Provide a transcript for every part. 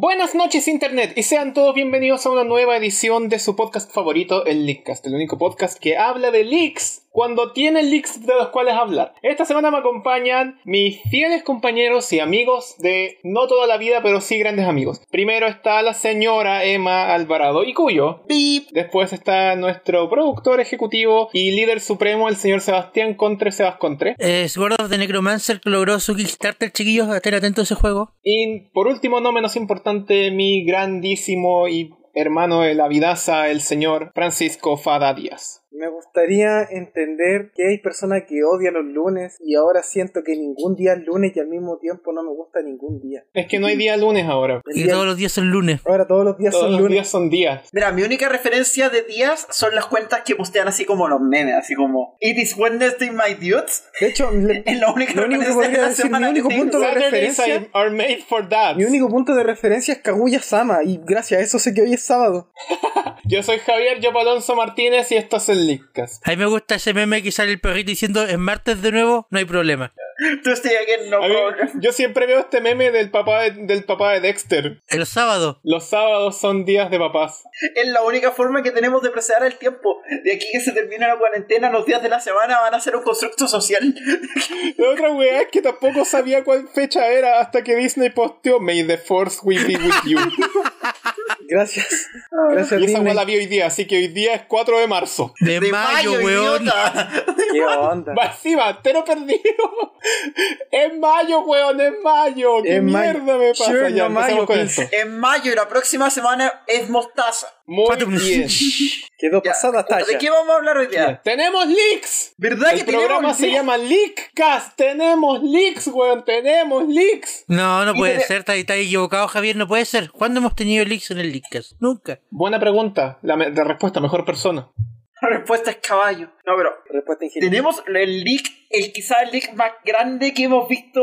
Buenas noches Internet y sean todos bienvenidos a una nueva edición de su podcast favorito, el Leakcast, el único podcast que habla de leaks cuando tiene leaks de los cuales hablar. Esta semana me acompañan mis fieles compañeros y amigos de no toda la vida, pero sí grandes amigos. Primero está la señora Emma Alvarado y Cuyo. Beep. Después está nuestro productor ejecutivo y líder supremo, el señor Sebastián Contre Sebas Contre. Es Sword of the Necromancer que logró su Kickstarter, chiquillos, estén atentos a ese juego. Y por último, no menos importante, mi grandísimo y hermano de la vidaza, el señor Francisco Fada Díaz. Me gustaría entender que hay personas que odian los lunes y ahora siento que ningún día es lunes y al mismo tiempo no me gusta ningún día. Es que no hay día lunes ahora. Y día- todos los días son lunes. Ahora todos los días Todos son los lunes. días son días. Mira, mi única referencia de días son las cuentas que postean así como los memes, así como It is Wednesday, my dudes. De hecho, le- Es la única lo único que referencia podría de la decir, mi semana único punto de referencia, are made for that. mi único punto de referencia es Kaguya Sama y gracias a eso sé que hoy es sábado. Yo soy Javier Yopo Alonso Martínez y esto es el A mí me gusta ese meme que sale el perrito diciendo es martes de nuevo, no hay problema. Tú estoy aquí, no mí- yo siempre veo este meme del papá de, del papá de Dexter. El sábado. Los sábados son días de papás. Es la única forma que tenemos de preservar el tiempo. De aquí que se termine la cuarentena, los días de la semana van a ser un constructo social. La otra weá es que tampoco sabía cuál fecha era hasta que Disney posteó May the Force will be with you. Gracias. Gracias y esa weá la vi hoy día, así que hoy día es 4 de marzo. De, De mayo, weón. idiota. ¿Qué onda? Va encima, te lo perdido. Es mayo, weón, es mayo. ¿Qué Es mayo. mierda me pasa? Sure, ya, no mayo, con esto. En mayo y la próxima semana es mostaza. Muy bien. Quedó Ya, pasada ¿De talla. qué vamos a hablar hoy día? ¡Tenemos leaks! ¿Verdad El que tenemos programa se leaks? llama Leakcast. Tenemos leaks, weón. Tenemos leaks. No, no Y puede ser, está, está equivocado Javier, no puede ser. ¿Cuándo hemos tenido leaks en el Leakcast? Nunca. Buena pregunta. La, la respuesta, mejor persona. La respuesta es caballo. No, pero Respuesta ingeniosa. tenemos el leak, el quizá el leak más grande que hemos visto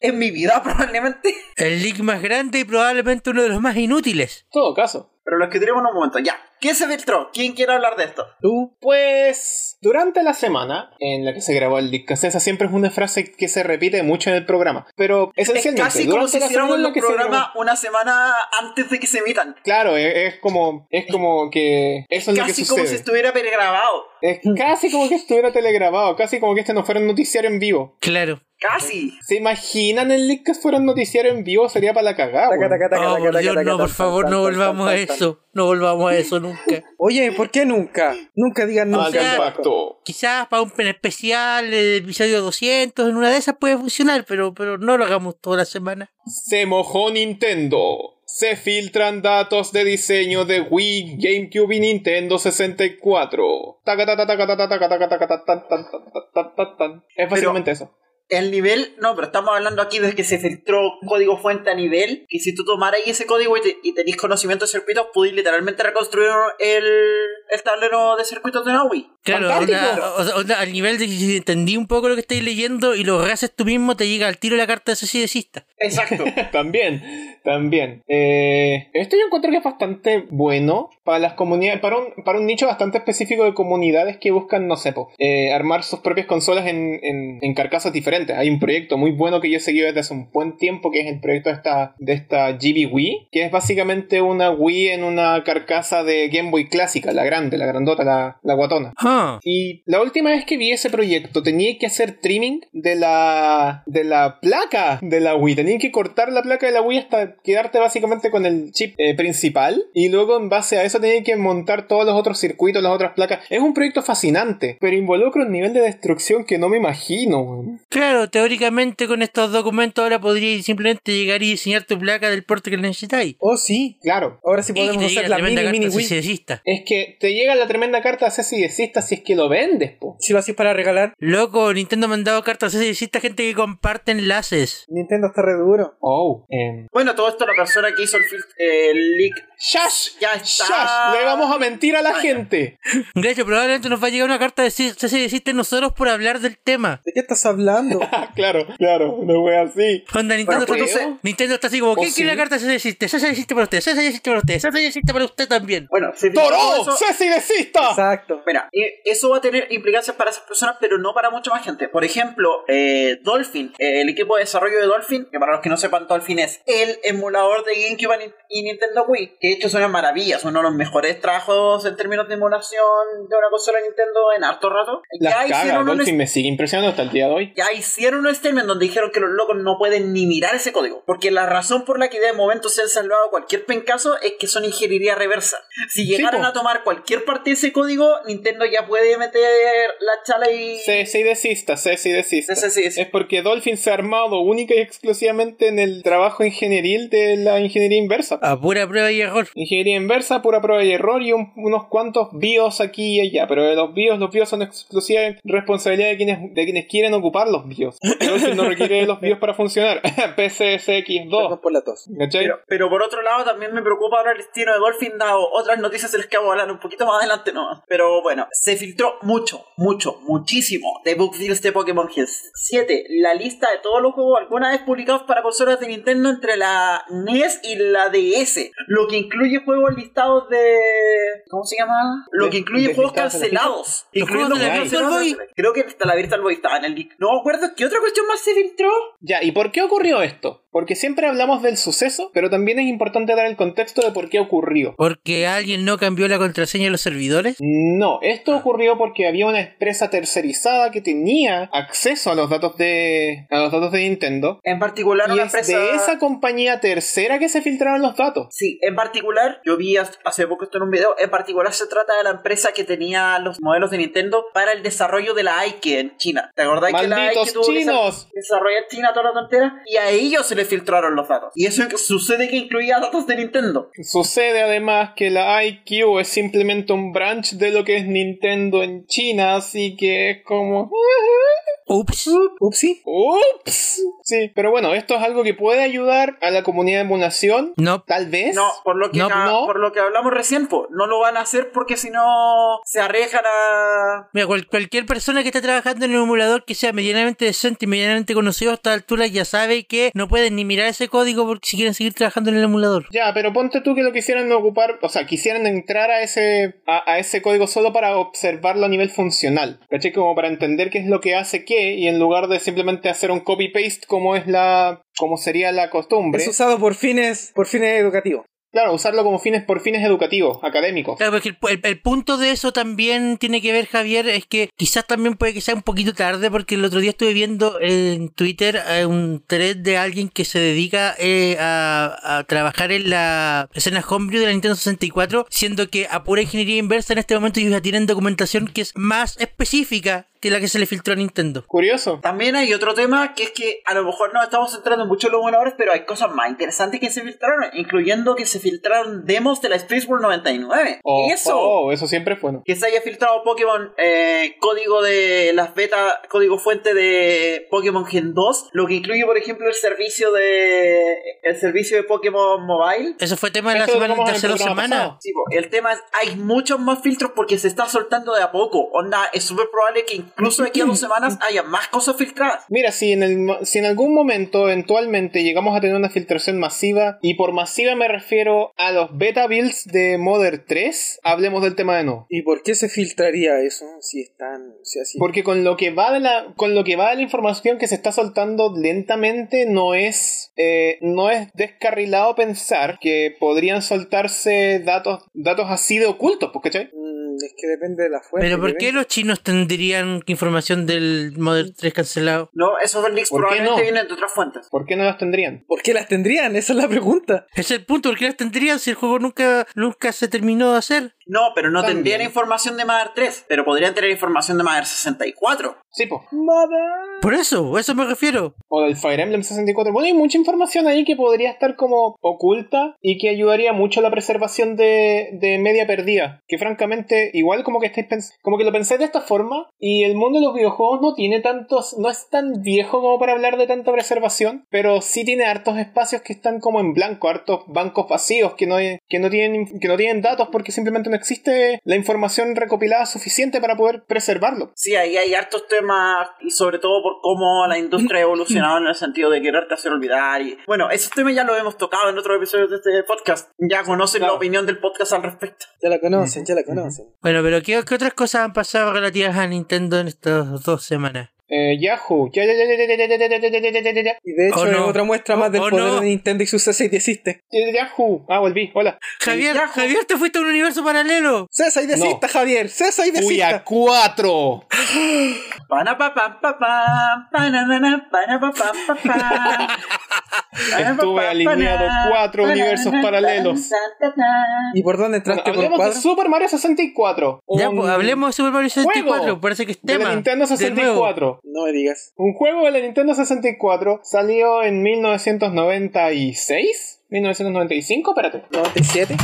en mi vida probablemente. El leak más grande y probablemente uno de los más inútiles. En todo caso. Pero los que tenemos en un momento. Ya. ¿Quién se filtró? ¿Quién quiere hablar de esto? Tú, pues, durante la semana en la que se grabó el Leakcast, esa siempre es una frase que se repite mucho en el programa. Pero Es esencialmente, casi como si hiciéramos los que se programas una semana antes de que se emitan. Claro, es, es como, es como que eso es lo que Casi como si sucede. estuviera pregrabado. Es casi como que estuviera telegrabado, casi como que este no fuera un noticiario en vivo. Claro. Casi. ¿Se imaginan el Leakcast fuera un noticiario en vivo? Sería para la cagada. Oh, por Dios, no, por favor, no volvamos a eso. No volvamos a eso nunca. Oye, ¿por qué nunca? Nunca digan nunca. Quizás para un pen especial, el episodio 200, en una de esas puede funcionar, pero, pero no lo hagamos toda la semana. Se mojó Nintendo se filtran datos de diseño de Wii, GameCube y Nintendo 64. Es básicamente eso. El nivel, no, pero estamos hablando aquí de que se filtró código fuente a nivel. Y si tú tomaras ese código y, te, y conocimiento de circuitos, pudiste literalmente reconstruir el, el tablero de circuitos de la Wii. Claro, onda- o sea, onda, al nivel de que si entendí un poco lo que estáis leyendo y lo haces tú mismo, te llega al tiro la carta de sociedecista. Exacto. también, también. Eh, esto yo encuentro que es bastante bueno para las comunidades, para un, para un nicho bastante específico de comunidades que buscan, no sé, po, eh, armar sus propias consolas en, en, en carcasas diferentes. Hay un proyecto muy bueno que yo he seguido desde hace un buen tiempo, que es el proyecto de esta, de esta GB Wii, que es básicamente una Wii en una carcasa de Game Boy clásica, la grande, la grandota, la, la guatona. Ah, Y la última vez que vi ese proyecto tenía que hacer trimming de la de la placa de la Wii. Tenía que cortar la placa de la Wii hasta quedarte básicamente con el chip eh, principal. Y luego en base a eso tenía que montar todos los otros circuitos, las otras placas. Es un proyecto fascinante, pero involucra un nivel de destrucción que no me imagino. claro, teóricamente con estos documentos ahora podríais simplemente llegar y diseñar tu placa del porte que necesitáis. Oh, sí. Claro. Ahora sí podemos llegue la mini, mini Wii. Es que te llega la tremenda carta de Ceci desista si es que lo vendes, po. Si lo haces para regalar, Loco, Nintendo ha mandado cartas sociedecista a gente que comparte enlaces. Nintendo está re duro. Oh. em, bueno, todo esto la persona que hizo el, el leak. ¡Shash! Ya está. ¡Shash! Le vamos a mentir a la gente. De hecho, probablemente nos va a llegar una carta de sociedecista a nosotros por hablar del tema. ¿De qué estás hablando? claro, claro, no fue así. Onda, Nintendo, Bueno, está, Nintendo está así como, ¿O ¿quién sí? quiere la carta sociedecista? Esa existe para usted, existe para usted, esa existe para usted también. Bueno, se ¡Toro! eso. ¡Ceci desista! Exacto. Mira, y que eso va a tener implicancias para esas personas, pero no para mucha más gente. Por ejemplo, eh, Dolphin, eh, el equipo de desarrollo de Dolphin, que para los que no sepan, Dolphin es el emulador de GameCube y Nintendo Wii, que de hecho son una maravilla, son uno de los mejores trabajos en términos de emulación de una consola Nintendo en harto rato. Las ya cagas, un Dolphin me sigue impresionando hasta el día de hoy. ya hicieron un statement donde dijeron que los locos no pueden ni mirar ese código. Porque la razón por la que de momento se han salvado cualquier pencaso es que son ingeniería reversa. Si llegaran po. a tomar cualquier parte de ese código, Nintendo ya puede meter la chala y. Cese y desista, cese y desista. Cese y desista. Es porque Dolphin se ha armado única y exclusivamente en el trabajo ingenieril de la ingeniería inversa. A pura prueba y error. Ingeniería inversa, pura prueba y error y un- unos cuantos BIOS aquí y allá. Pero los BIOS, los BIOS son exclusiva responsabilidad de quienes, de quienes quieren ocupar los BIOS. Dolphin no requiere de los BIOS para funcionar. Perdón PCSX2. por la tos. ¿Cachai? Pero, pero por otro lado, también me preocupa ahora el destino de Dolphin, dado otras noticias de las que vamos a hablar un poquito más adelante, ¿no? Pero bueno, se filtró mucho, mucho, muchísimo de book deals de Pokémon Hills 7. La lista de todos los juegos alguna vez publicados para consolas de Nintendo entre la NES y la DS. Lo que incluye juegos listados de. ¿Cómo se llama? Lo que incluye juegos cancelados. Los Incluyendo juegos cancelados. Creo que hasta la Virtual Boy estaba en el leak. No me acuerdo qué otra cuestión más se filtró. Ya, ¿y por qué ocurrió esto? Porque siempre hablamos del suceso, pero también es importante dar el contexto de por qué ocurrió. Porque alguien no cambió la contraseña de los servidores. No, esto ocurrió porque había una empresa tercerizada que tenía acceso a los datos de a los datos de Nintendo En particular, y una es empresa. de esa compañía tercera que se filtraron los datos. Sí, en particular, yo vi hace- poco esto en un video, en particular se trata de la empresa que tenía los modelos de Nintendo para el desarrollo de la Ike en China. ¿Te acordás que la Ike Malditos tuvo que chinos. desarrollar en China toda la tontera? Y a ellos se les filtraron los datos. Y eso sucede que incluía datos de Nintendo. Sucede además que la IQ es simplemente un branch de lo que es Nintendo en China, así que es como Ups. Upsi. Ups. Sí, pero bueno, esto es algo que puede ayudar a la comunidad de emulación, No. tal vez. No, por lo que, No, ca- no. por lo que hablamos recién, po, no lo van a hacer porque si no se arriesgan a... Mira, cual- cualquier persona que esté trabajando en un emulador que sea medianamente decente y medianamente conocido a esta altura ya sabe que no pueden ni mirar ese código porque si quieren seguir trabajando en el emulador. Ya, pero ponte tú que lo quisieran ocupar, o sea, quisieran entrar a ese, a, a ese código solo para observarlo a nivel funcional, ¿cachai? Como para entender qué es lo que hace qué, y en lugar de simplemente hacer un copy-paste como es la, como sería la costumbre, Es usado por fines, por fines educativos. claro, usarlo como fines por fines educativos, académicos. Claro, porque el, el- el punto de eso también tiene que ver, Javier, es que quizás también puede que sea un poquito tarde, porque el otro día estuve viendo en Twitter eh, un thread de alguien que se dedica eh, a, a trabajar en la escena homebrew de la Nintendo 64, siendo que a pura ingeniería inversa en este momento ellos ya tienen documentación que es más específica que la que se le filtró a Nintendo. Curioso. También hay otro tema que es que a lo mejor nos estamos centrando mucho en los emuladores, pero hay cosas más interesantes que se filtraron, incluyendo que se filtraron demos de la Space World 99. Oh, Eso. oh, eso siempre es bueno. Que se haya filtrado Pokémon eh, código de las beta, código fuente de Pokémon Gen 2, lo que incluye por ejemplo el servicio de el servicio de Pokémon Mobile. Eso fue tema de la semana hace el dos semanas. Sí, el tema es, hay muchos más filtros porque se está soltando de a poco. Onda, es súper probable que incluso de aquí a dos semanas haya más cosas filtradas. Mira, si en, el, mo- si en algún momento eventualmente llegamos a tener una filtración masiva, y por masiva me refiero a los beta builds de Modern 3, hablemos del tema de nuevo. ¿Y por qué se filtraría eso si están, si así? Porque con lo que va de la, con lo que va de la información que se está soltando lentamente, no es, eh, no es descarrilado pensar que podrían soltarse datos, datos así de ocultos, pues, ¿cachai? Es que depende de la fuente. Pero ¿por qué los chinos tendrían información del Model 3 cancelado? No, esos leaks ¿Por qué probablemente no? vienen de otras fuentes. ¿Por qué no las tendrían? ¿Por qué las tendrían? Esa es la pregunta. Es el punto, ¿por qué las tendrían si el juego nunca, nunca se terminó de hacer? No, pero no También. tendrían información de Mother 3, pero podrían tener información de Mother 64. Sí, pues. Por eso, a eso me refiero. O del Fire Emblem 64. Bueno, hay mucha información ahí que podría estar como oculta y que ayudaría mucho a la preservación de, de media perdida. Que francamente, igual como que estáis como que lo pensáis de esta forma y el mundo de los videojuegos no tiene tantos, no es tan viejo como para hablar de tanta preservación, pero sí tiene hartos espacios que están como en blanco, hartos bancos vacíos que no, hay- que no tienen, que no tienen datos porque simplemente no no existe la información recopilada suficiente para poder preservarlo. Sí, ahí hay hartos temas, y sobre todo por cómo la industria ha evolucionado en el sentido de quererte hacer olvidar. Y bueno, esos temas ya los hemos tocado en otros episodios de este podcast. Ya conocen Claro. la opinión del podcast al respecto. Ya la conocen, ya la conocen. Bueno, pero ¿qué, qué otras cosas han pasado relativas a Nintendo en estas dos semanas? Eh, Yahoo. Ya, ya, ya, y de hecho oh, no. es otra muestra más del oh, poder no. de Nintendo y sus C6 existe. Yahoo. Ah, volví. Hola. Javier, Yahoo. Javier, te fuiste a un universo paralelo. C6 desista, no. Javier. C6 desista. Fui a 4. Estuve alineado cuatro universos paralelos. ¿Y por dónde entraste? Bueno, hablemos por de Super Mario 64. Ya, pues, hablemos de Super Mario 64. Parece que es tema. De Nintendo 64. No me digas. Un juego de la Nintendo 64 salió en 1996. 1995, espérate. ¿97?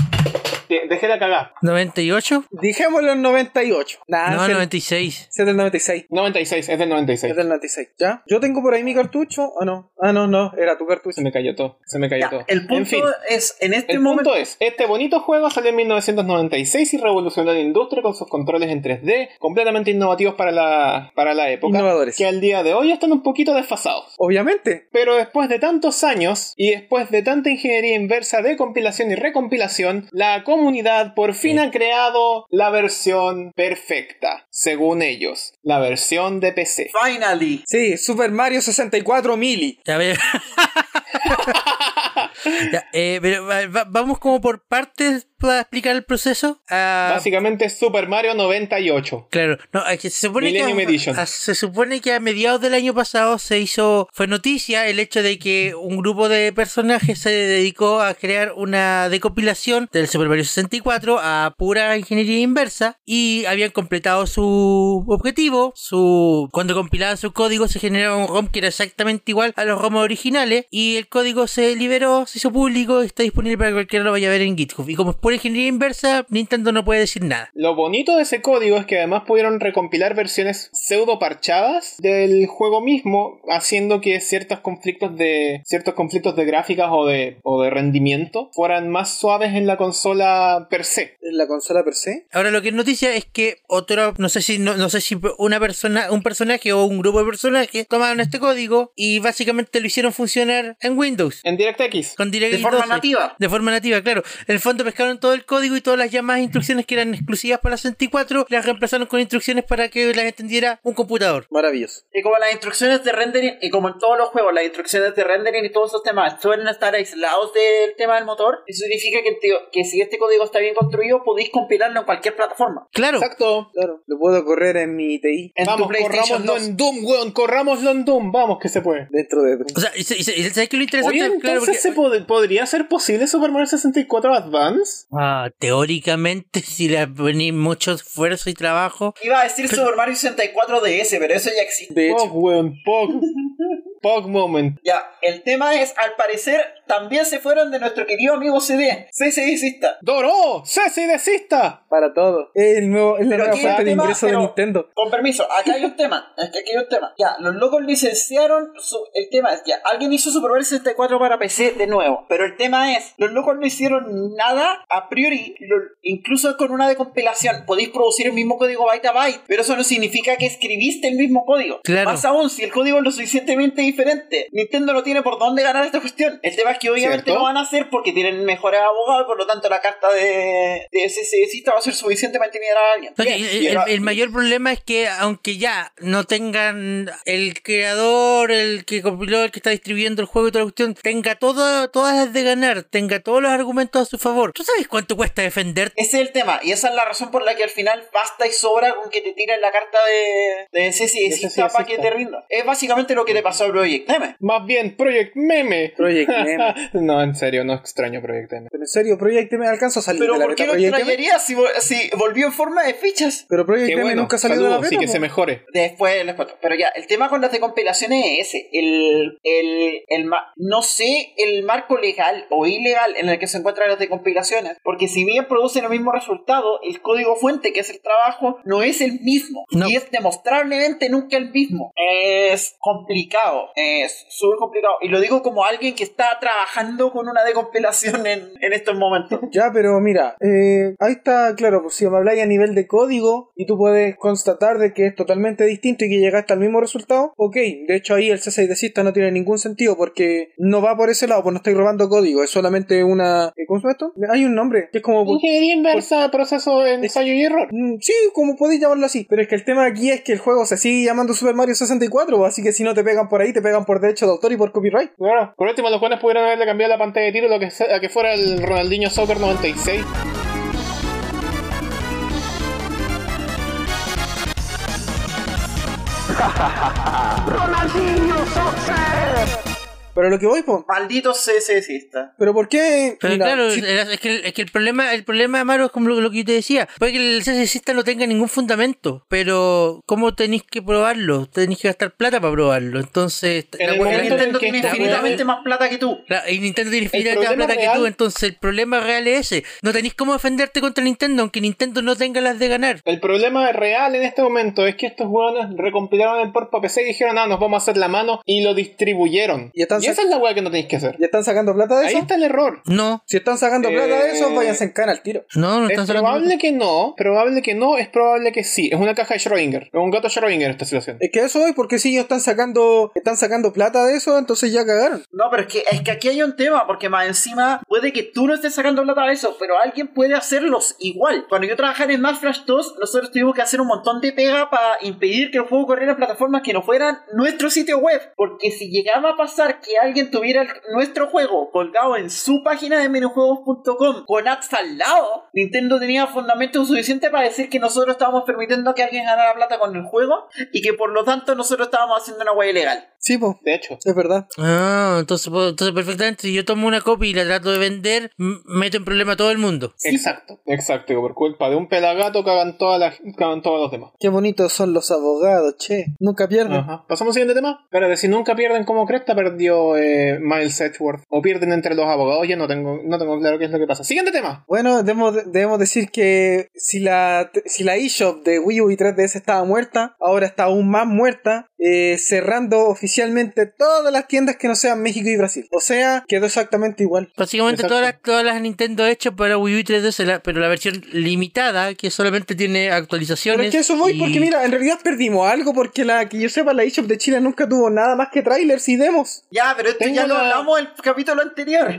De- Dejé la cagada. ¿98? Dijémoslo en 98. Nah, No, es el- 96. es del 96. 96, es del 96. Es del 96. ¿Ya? Yo tengo por ahí mi cartucho, ¿o no? Ah, no, no, era tu cartucho. Se me cayó todo. Se me cayó Ya, todo. el punto en fin. es, en este El momento... punto es, este bonito juego salió en 1996 y revolucionó la industria con sus controles en 3D, completamente innovativos para la, para la época, Innovadores. que al día de hoy están un poquito desfasados. Obviamente. Pero después de tantos años y después de tanta ingeniería inversa de compilación y recompilación, la comunidad por fin ha creado la versión perfecta, según ellos, la versión de PC. Finally. Sí, Super Mario 64 Mili. Ya ver. Ya, eh, pero va- va- vamos como por partes para explicar el proceso. Ah, Básicamente es Super Mario 98. Claro, no, se supone que, Edition. a- se supone que a mediados del año pasado se hizo, fue noticia el hecho de que un grupo de personajes se dedicó a crear una decompilación del Super Mario 64 a pura ingeniería inversa y habían completado su objetivo, su cuando compilaban su código se generaba un ROM que era exactamente igual a los ROM originales y el código se liberó, se hizo público y está disponible para que cualquiera lo vaya a ver en GitHub. Y como es pura ingeniería inversa, Nintendo no puede decir nada. Lo bonito de ese código es que además pudieron recompilar versiones pseudo parchadas del juego mismo, haciendo que ciertos conflictos de ciertos conflictos de gráficas o de, o de rendimiento fueran más suaves en la consola per se. ¿En la consola per se? Ahora lo que es noticia es que otro, no sé si no, no sé si una persona, un personaje o un grupo de personajes tomaron este código y básicamente lo hicieron funcionar en Windows. En DirectX. Con DirectX De forma 12. nativa. De forma nativa, claro. En el fondo pescaron todo el código y todas las llamadas instrucciones que eran exclusivas para la 64 las reemplazaron con instrucciones para que las entendiera un computador. Maravilloso. Y como las instrucciones de rendering, y como en todos los juegos, las instrucciones de rendering y todos esos temas suelen estar aislados del tema del motor, eso significa que, tío, que si este código está bien construido, podéis compilarlo en cualquier plataforma. Claro. Exacto. Claro. Lo puedo correr en mi TI En Vamos, tu PlayStation corrámoslo 2. en Doom, weón, corrámoslo en Doom. Vamos, que se puede. dentro de... O sea, y, ¿sabes qué es lo interesante? Oye, Claro, entonces porque- se pod- podría ser posible Super Mario 64 Advance. Ah, teóricamente, si le ponéis mucho esfuerzo y trabajo, Iba a decir Super Mario 64 DS, pero eso ya existe. De hecho, Pog, weón, Pog. Pog moment. Ya, el tema es, al parecer, también se fueron de nuestro querido amigo CD. CC Disista. Doró, desista. para todo. Es el nuevo, el fuente de tema, ingreso de pero- Nintendo. Con permiso, acá hay un tema. Es que aquí hay un tema. Ya, los locos licenciaron. su- el tema es ya, alguien hizo Super Mario 64 para PC de nuevo. Pero el tema es, los locos no hicieron nada a priori. lo- incluso con una decompilación, podéis producir el mismo código byte a byte. Pero eso no significa que escribiste el mismo código. Claro. Más aún, si el código es lo suficientemente diferente, Nintendo no tiene por dónde ganar esta cuestión. El tema es que obviamente ¿Cierto? lo van a hacer porque tienen mejores abogados. Por lo tanto, la carta de, de SSDista va a ser suficiente para intimidar a alguien. Ok, Bien, el, mayor problema es que aunque ya no tengan el creador, el que compiló, el que está distribuyendo el juego y toda la cuestión, tenga todo, todas las de ganar, tenga todos los argumentos a su favor. ¿Tú sabes cuánto cuesta defender? Ese es el tema, y esa es la razón por la que al final basta y sobra con que te tiren la carta de, de para que te rinda. Es básicamente lo que le pasó a Project M. Más bien, Project Meme. Project Meme. no, en serio, no extraño Project Meme. Pero en serio, Project M alcanzó a salir Pero de la ¿por qué beta lo Project M. extrañaría si, si volvió en forma de fichas? Pero Project Qué M bueno, nunca salió de la beta. sí que se mejore. Después les cuento. Pero ya, el tema con las decompilaciones es ese. El, el, el ma- no sé el marco legal o ilegal en el que se encuentran las decompilaciones. Porque si bien producen el mismo resultado, el código fuente, que es el trabajo, no es el mismo. No. Y es demostrablemente nunca el mismo. Es complicado. Es súper complicado. Y lo digo como alguien que está trabajando con una decompilación en, en estos momentos. Ya, pero mira, eh, ahí está, claro, pues si me habláis a nivel de código y tú puedes constatar de que es totalmente distinto y que llegaste al mismo resultado, ok, de hecho ahí el C6 de Sista no tiene ningún sentido porque no va por ese lado, pues no estáis robando código, es solamente una... eh, ¿Cómo se llama esto? Hay un nombre, que es como... Ingeniería inversa, proceso de ensayo y error. Mm, Sí, como podéis llamarlo así. Pero es que el tema aquí es que el juego se sigue llamando Super Mario 64, así que si no te pegan por ahí, te pegan por derecho de autor y por copyright. Bueno, por último, los jóvenes pudieron haberle cambiado la pantalla de título a que fuera el Ronaldinho Soccer 96. Pero lo que voy, pues. Maldito CSSista. Pero ¿por qué? Pero Mira, claro, si- es que, es que el problema, el problema, Amaro, es como lo, lo que yo te decía. Puede que el CSSista no tenga ningún fundamento, pero ¿cómo tenéis que probarlo? Tenéis que gastar plata para probarlo. Entonces, En el momento Nintendo que tiene infinitamente más plata que tú. la- y Nintendo tiene infinitamente más plata que real- tú, entonces el problema real es ese. No tenéis cómo defenderte contra Nintendo, aunque Nintendo no tenga las de ganar. El problema real en este momento es que estos hueones recompilaron el port para PC y dijeron, no, nos vamos a hacer la mano y lo distribuyeron. Y están esa sac- es la hueá que no tenéis que hacer. ¿Ya están sacando plata de Ahí eso? está el error. No, Si están sacando Eh, plata de eso, váyanse en cana al tiro. no, no Es están sacando probable que no, probable que no, es probable que sí. Es una caja de Schrödinger. Es un gato Schrödinger esta situación. Es que eso hoy, porque si ellos están sacando, están sacando plata de eso, entonces ya cagaron. No, pero es que, es que aquí hay un tema, porque más encima puede que tú no estés sacando plata de eso, pero alguien puede hacerlos igual. Cuando yo trabajaba en Smash Flash 2, nosotros tuvimos que hacer un montón de pega para impedir que el juego corriera en plataformas que no fueran nuestro sitio web. Porque si llegaba a pasar que alguien tuviera el- nuestro juego colgado en su página de minijuegos.com con ads al lado, Nintendo tenía fundamento suficiente para decir que nosotros estábamos permitiendo que alguien ganara plata con el juego y que por lo tanto nosotros estábamos haciendo una web ilegal. Sí, pues, De hecho. es verdad. Ah, entonces, entonces perfectamente, si yo tomo una copia y la trato de vender, meto en problema a todo el mundo. Exacto. Exacto. que Por culpa de un pelagato cagan, todas las, cagan todos los demás. Qué bonitos son los abogados, che. Nunca pierden. Ajá. Pasamos al siguiente tema. Espérate, si nunca pierden como Cresta perdió eh, Miles Edgeworth. O pierden entre los abogados, ya no tengo, no tengo claro qué es lo que pasa. Siguiente tema. Bueno, debemos, debemos decir que si la, si la eShop de Wii U y 3DS estaba muerta, ahora está aún más muerta, eh, cerrando oficialmente todas las tiendas que no sean México y Brasil. O sea, quedó exactamente igual. Básicamente Exacto. todas las, todas las Nintendo hechas para Wii U y 3DS, la- pero la versión limitada, que solamente tiene Pero actualizaciones. es que eso voy y- porque mira, en realidad perdimos algo porque la que yo sepa la eShop de Chile nunca tuvo nada más que trailers y demos. Ya, pero esto Tengo ya lo la- hablamos el capítulo anterior.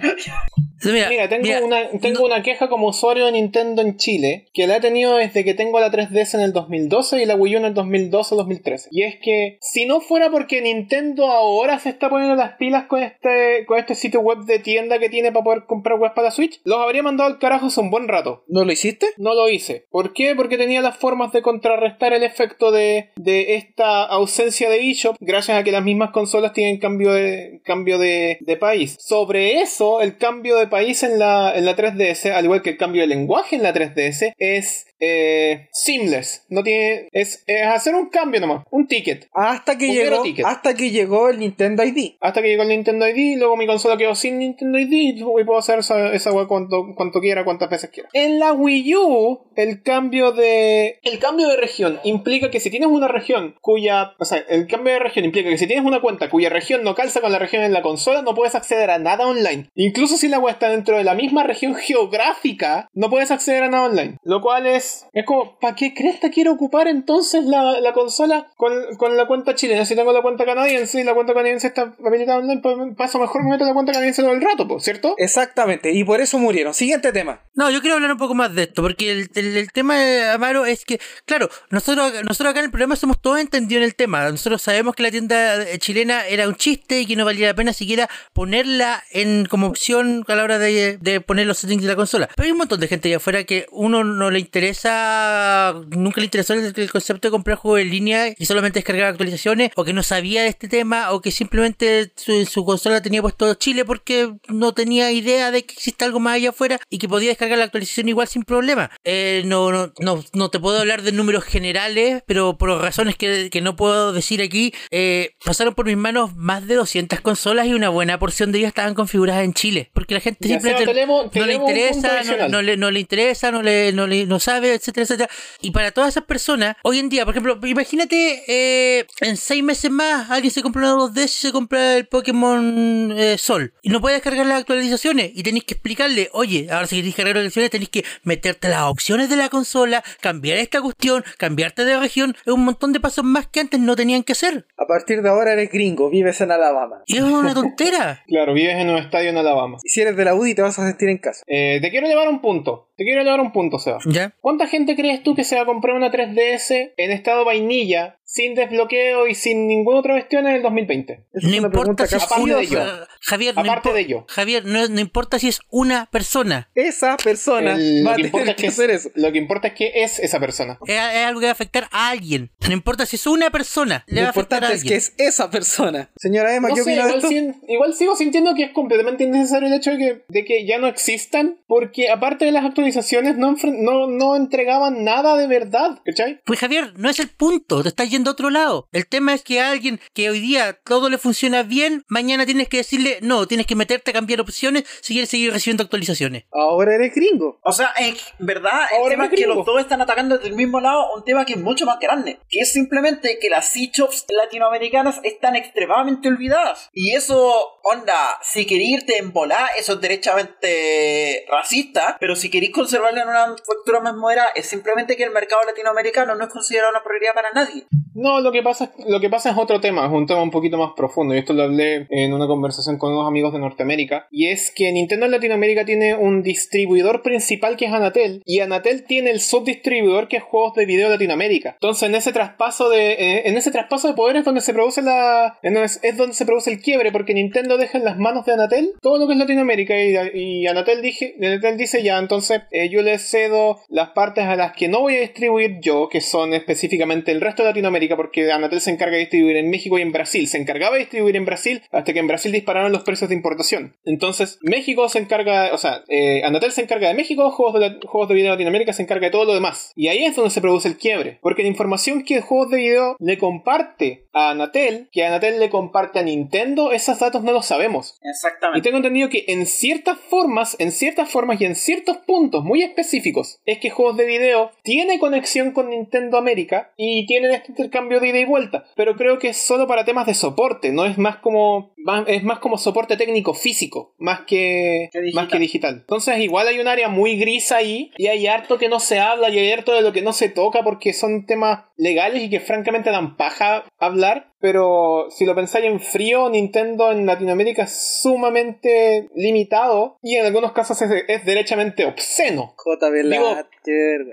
Mira, Mira, tengo, mira, una, tengo una queja como usuario de Nintendo en Chile, que la he tenido desde que tengo la 3DS en el 2012 y la Wii U en el 2012-2013. Y es que, si no fuera porque Nintendo ahora se está poniendo las pilas con este, con este sitio web de tienda que tiene para poder comprar web para la Switch, los habría mandado al carajo hace un buen rato. ¿No lo hiciste? No lo hice. ¿Por qué? Porque tenía las formas de contrarrestar el efecto de, de esta ausencia de eShop gracias a que las mismas consolas tienen cambio de, cambio de, de país. Sobre eso, el cambio de país en la, en la 3DS, al igual que el cambio de lenguaje en la 3DS, es eh, seamless. No tiene, es, es hacer un cambio nomás, un ticket. Hasta que Un llegó, ticket. hasta que llegó el Nintendo ID. Hasta que llegó el Nintendo ID, luego mi consola quedó sin Nintendo ID y puedo hacer esa, esa wea cuanto, cuanto quiera, cuantas veces quiera. En la Wii U, el cambio de. El cambio de región implica que si tienes una región cuya. O sea, el cambio de región implica que si tienes una cuenta cuya región no calza con la región en la consola, no puedes acceder a nada online. Incluso si la web está dentro de la misma región geográfica, no puedes acceder a nada online. Lo cual es. Es como, ¿para qué cresta quiero ocupar entonces la, la consola con, con la cuenta chilena? Si tengo la cuenta canadiense y la cuenta canadiense está habilitada online, pues paso mejor me meto la cuenta canadiense todo el rato, pues, ¿cierto? Exactamente, y por eso murieron. Siguiente tema. No, yo quiero hablar un poco más de esto, porque el, el- el tema, Amaro, es que, claro, nosotros, nosotros acá en el programa somos todos entendidos en el tema. Nosotros sabemos que la tienda eh, chilena era un chiste y que no valía la pena siquiera ponerla en como opción a la hora de, poner los settings de la consola. Pero hay un montón de gente allá afuera que uno no le interesa, nunca le interesó el, el concepto de comprar juegos en línea y solamente descargar actualizaciones, o que no sabía de este tema, o que simplemente su, su consola tenía puesto Chile porque no tenía idea de que existe algo más allá afuera y que podía descargar la actualización igual sin problema. Eh, no, no, no, no te puedo hablar de números generales, pero por razones que, que no puedo decir aquí, eh, pasaron por mis manos más de 200 consolas y una buena porción de ellas estaban configuradas en Chile. Porque la gente No le interesa, no, le, no le interesa, no le, no le no sabe, etcétera, etcétera. Y para todas esas personas, hoy en día, por ejemplo, imagínate eh, en seis meses más alguien se compra una 2DS y se compra el Pokémon eh, Sol y no puede descargar las actualizaciones y tenéis que explicarle, oye, ahora si queréis descargar las actualizaciones tenéis que meterte las opciones de la consola, cambiar esta cuestión, cambiarte de región, es un montón de pasos más que antes no tenían que hacer. A partir de ahora eres gringo, vives en Alabama. Y es una tontera. Claro, vives en un estadio en Alabama. Y si eres de la UDI te vas a sentir en casa. Eh, te quiero llevar un punto. Te quiero llevar un punto, Seba. ¿Ya? ¿Cuánta gente crees tú que se va a comprar una 3DS en estado vainilla, sin desbloqueo y sin ninguna otra cuestión en el 2020? Es No importa si es una de ello. Javier, no Aparte impo- de ello. Javier, no, no importa si es una persona. Esa persona El- va lo, a que tener importa es que hacer eso. lo que importa es que es esa persona. Es, es algo que va a afectar a alguien. No importa si es una persona, le Lo va a afectar a importante es que es esa persona. Señora Emma, No ¿qué sé, opina de igual, esto? sin- igual sigo sintiendo que es completamente innecesario el hecho de que, de que ya no existan, porque aparte de las actualizaciones no, no, no entregaban nada de verdad, ¿cachai? Pues Javier, no es el punto, te estás yendo a otro lado. El tema es que a alguien que hoy día todo le funciona bien, mañana tienes que decirle, no, tienes que meterte a cambiar opciones si quieres seguir recibiendo actualizaciones. Ahora eres gringo. O sea, en verdad, el Ahora tema me es que los dos están atacando desde el mismo lado un tema que es mucho más grande, que es simplemente que las C-Shops latinoamericanas están extremadamente olvidadas. Y eso, onda, si queréis irte en volar, eso es derechamente racista, pero si queréis conservarlo en una factura más moderada, es simplemente que el mercado latinoamericano no es considerado una prioridad para nadie. No, lo que pasa es, lo que pasa es otro tema, es un tema un poquito más profundo, y esto lo hablé en una conversación con unos amigos de Norteamérica, y es que Nintendo en Latinoamérica tiene un distribuidor principal que es Anatel, y Anatel tiene el subdistribuidor que es Juegos de Video Latinoamérica. Entonces, en ese traspaso de eh, en ese traspaso de poder es donde se produce la donde- es donde se produce el quiebre, porque Nintendo deja en las manos de Anatel todo lo que es Latinoamérica y, y Anatel dije, Anatel dice ya, entonces eh, yo le cedo las partes a las que no voy a distribuir yo, que son específicamente el resto de Latinoamérica, porque Anatel se encarga de distribuir en México y en Brasil. Se encargaba de distribuir en Brasil hasta que en Brasil dispararon los precios de importación. Entonces, México se encarga, o sea, eh, Anatel se encarga de México, juegos de, la- juegos de video Latinoamérica se encarga de todo lo demás. Y ahí es donde se produce el quiebre, porque la información que Juegos de Video le comparte a Anatel, que Anatel le comparte a Nintendo, esos datos no los sabemos. Y Exactamente. tengo entendido que en ciertas formas, en ciertas formas y en ciertos puntos muy específicos, es que juegos de video tiene conexión con Nintendo América y tienen este intercambio de ida y vuelta. Pero creo que es solo para temas de soporte, no es más como es más como soporte técnico físico, más que, Que más que digital. Entonces igual hay un área muy gris ahí y hay harto que no se habla y hay harto de lo que no se toca porque son temas legales y que francamente dan paja hablar. Pero si lo pensáis en frío, Nintendo en Latinoamérica es sumamente limitado y en algunos casos es, es derechamente obsceno. JB Digo-.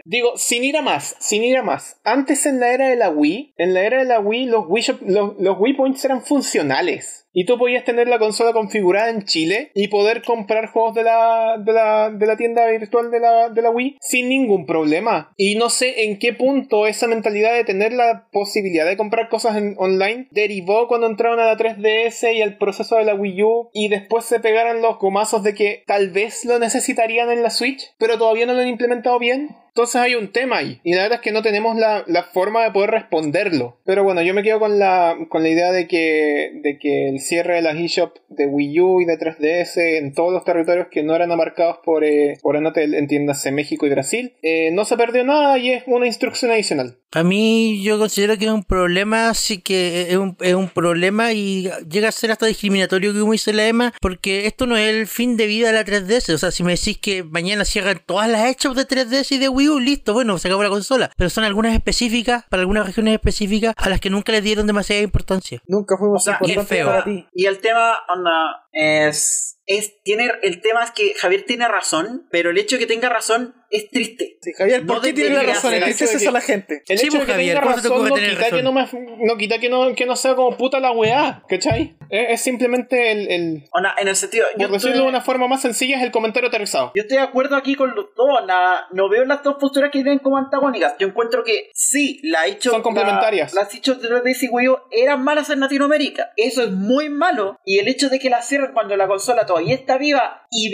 Digo, sin ir a más, sin ir a más. Antes en la era de la Wii, en la era de la Wii, los Wii, Shop- los, los Wii Points eran funcionales. Y tú podías tener la consola configurada en Chile y poder comprar juegos de la, de la, de la tienda virtual de la, de la Wii sin ningún problema. Y no sé en qué punto esa mentalidad de tener la posibilidad de comprar cosas en- online derivó cuando entraron a la 3DS y al proceso de la Wii U y después se pegaron los gomazos de que tal vez lo necesitarían en la Switch, pero todavía no lo han implementado bien. Entonces hay un tema ahí. Y la verdad es que no tenemos la, la forma de poder responderlo. Pero bueno, yo me quedo con la, con la idea de que, de que el cierre de las eShop de Wii U y de 3DS en todos los territorios que no eran abarcados por, eh, por Anatel, entiéndase México y Brasil, eh, no se perdió nada y es una instrucción adicional. A mí yo considero que es un problema, sí que es un, es un problema y llega a ser hasta discriminatorio como dice la Emma, porque esto no es el fin de vida de la 3DS. O sea, si me decís que mañana cierran todas las hechos de 3DS y de Wii U, listo, bueno, se acabó la consola. Pero son algunas específicas, para algunas regiones específicas, a las que nunca les dieron demasiada importancia. Nunca fuimos O sea, y es importantes feo. para ti. Y el tema, onda, es, es. Tiene, el tema es que Javier tiene razón, pero el hecho de que tenga razón es triste. Sí, Javier, ¿por No qué tiene la razón? ser así. Entristeces a la gente. El hecho de que Javier, tenga ¿cómo se te razón ocurre no tener quita, razón? que no, me- no quita que no, que no sea como puta la weá, ¿cachai? Es, es simplemente el, el- en el sentido. por yo decirlo estoy- de una forma más sencilla, es el comentario aterrizado. Yo estoy de acuerdo aquí con los dos. na- no veo las dos posturas que vienen como antagónicas. Yo encuentro que sí, la hecho, Son complementarias. la- las hechos de 3DS y Wii U eran malas en Latinoamérica. Eso es muy malo. Y el hecho de que las cierren cuando la consola todavía está viva y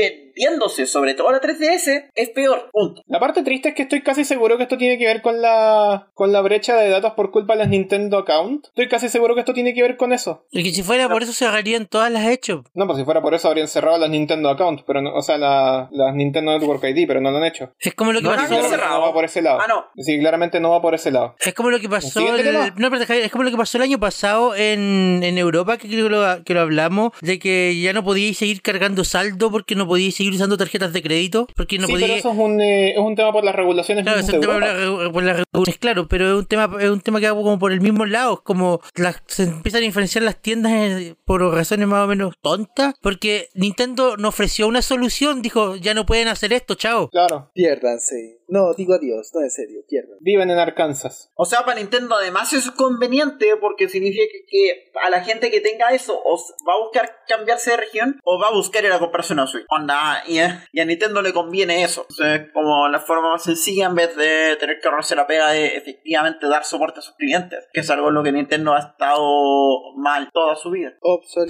sobre todo la 3DS, es peor. Punto. La parte triste es que estoy casi seguro que esto tiene que ver con la con la brecha de datos por culpa de las Nintendo Account. Estoy casi seguro que esto tiene que ver con eso. Y que si fuera por eso se agarrarían todas las hechos. No, pues si fuera por eso habrían cerrado las Nintendo Account, pero no, o sea, la- las Nintendo Network ID, pero no lo han hecho. Es como lo que No, pasó. no, Claramente cerrado. no va por ese lado. Ah, no. Sí, claramente no va por ese lado. Es como lo que pasó el, no, pero es como lo que pasó el año pasado en, en Europa, que creo que lo, que lo hablamos, de que ya no podíais seguir cargando saldo porque no podíais seguir usando tarjetas de crédito, porque no sí, pero eso es un, eh, es un tema por las regulaciones Claro, es un tema la- por las regulaciones, claro, pero es un tema, es un tema que va como por el mismo lado, es como las, se empiezan a diferenciar las tiendas eh, por razones más o menos tontas, porque Nintendo no ofreció una solución, dijo, ya no pueden hacer esto, chao. Claro. Piérdanse. No, digo adiós, no en serio, pierdan. Viven en Arkansas. O sea, para Nintendo además es conveniente porque significa que, que a la gente que tenga eso o va a buscar cambiarse de región o va a buscar ir a comprarse una Switch. Onda, y, a- y a Nintendo le conviene eso. O sea, como la forma más sencilla en vez de tener que ahorrarse la pega de efectivamente dar soporte a sus clientes. Que es algo en lo que Nintendo ha estado mal toda su vida.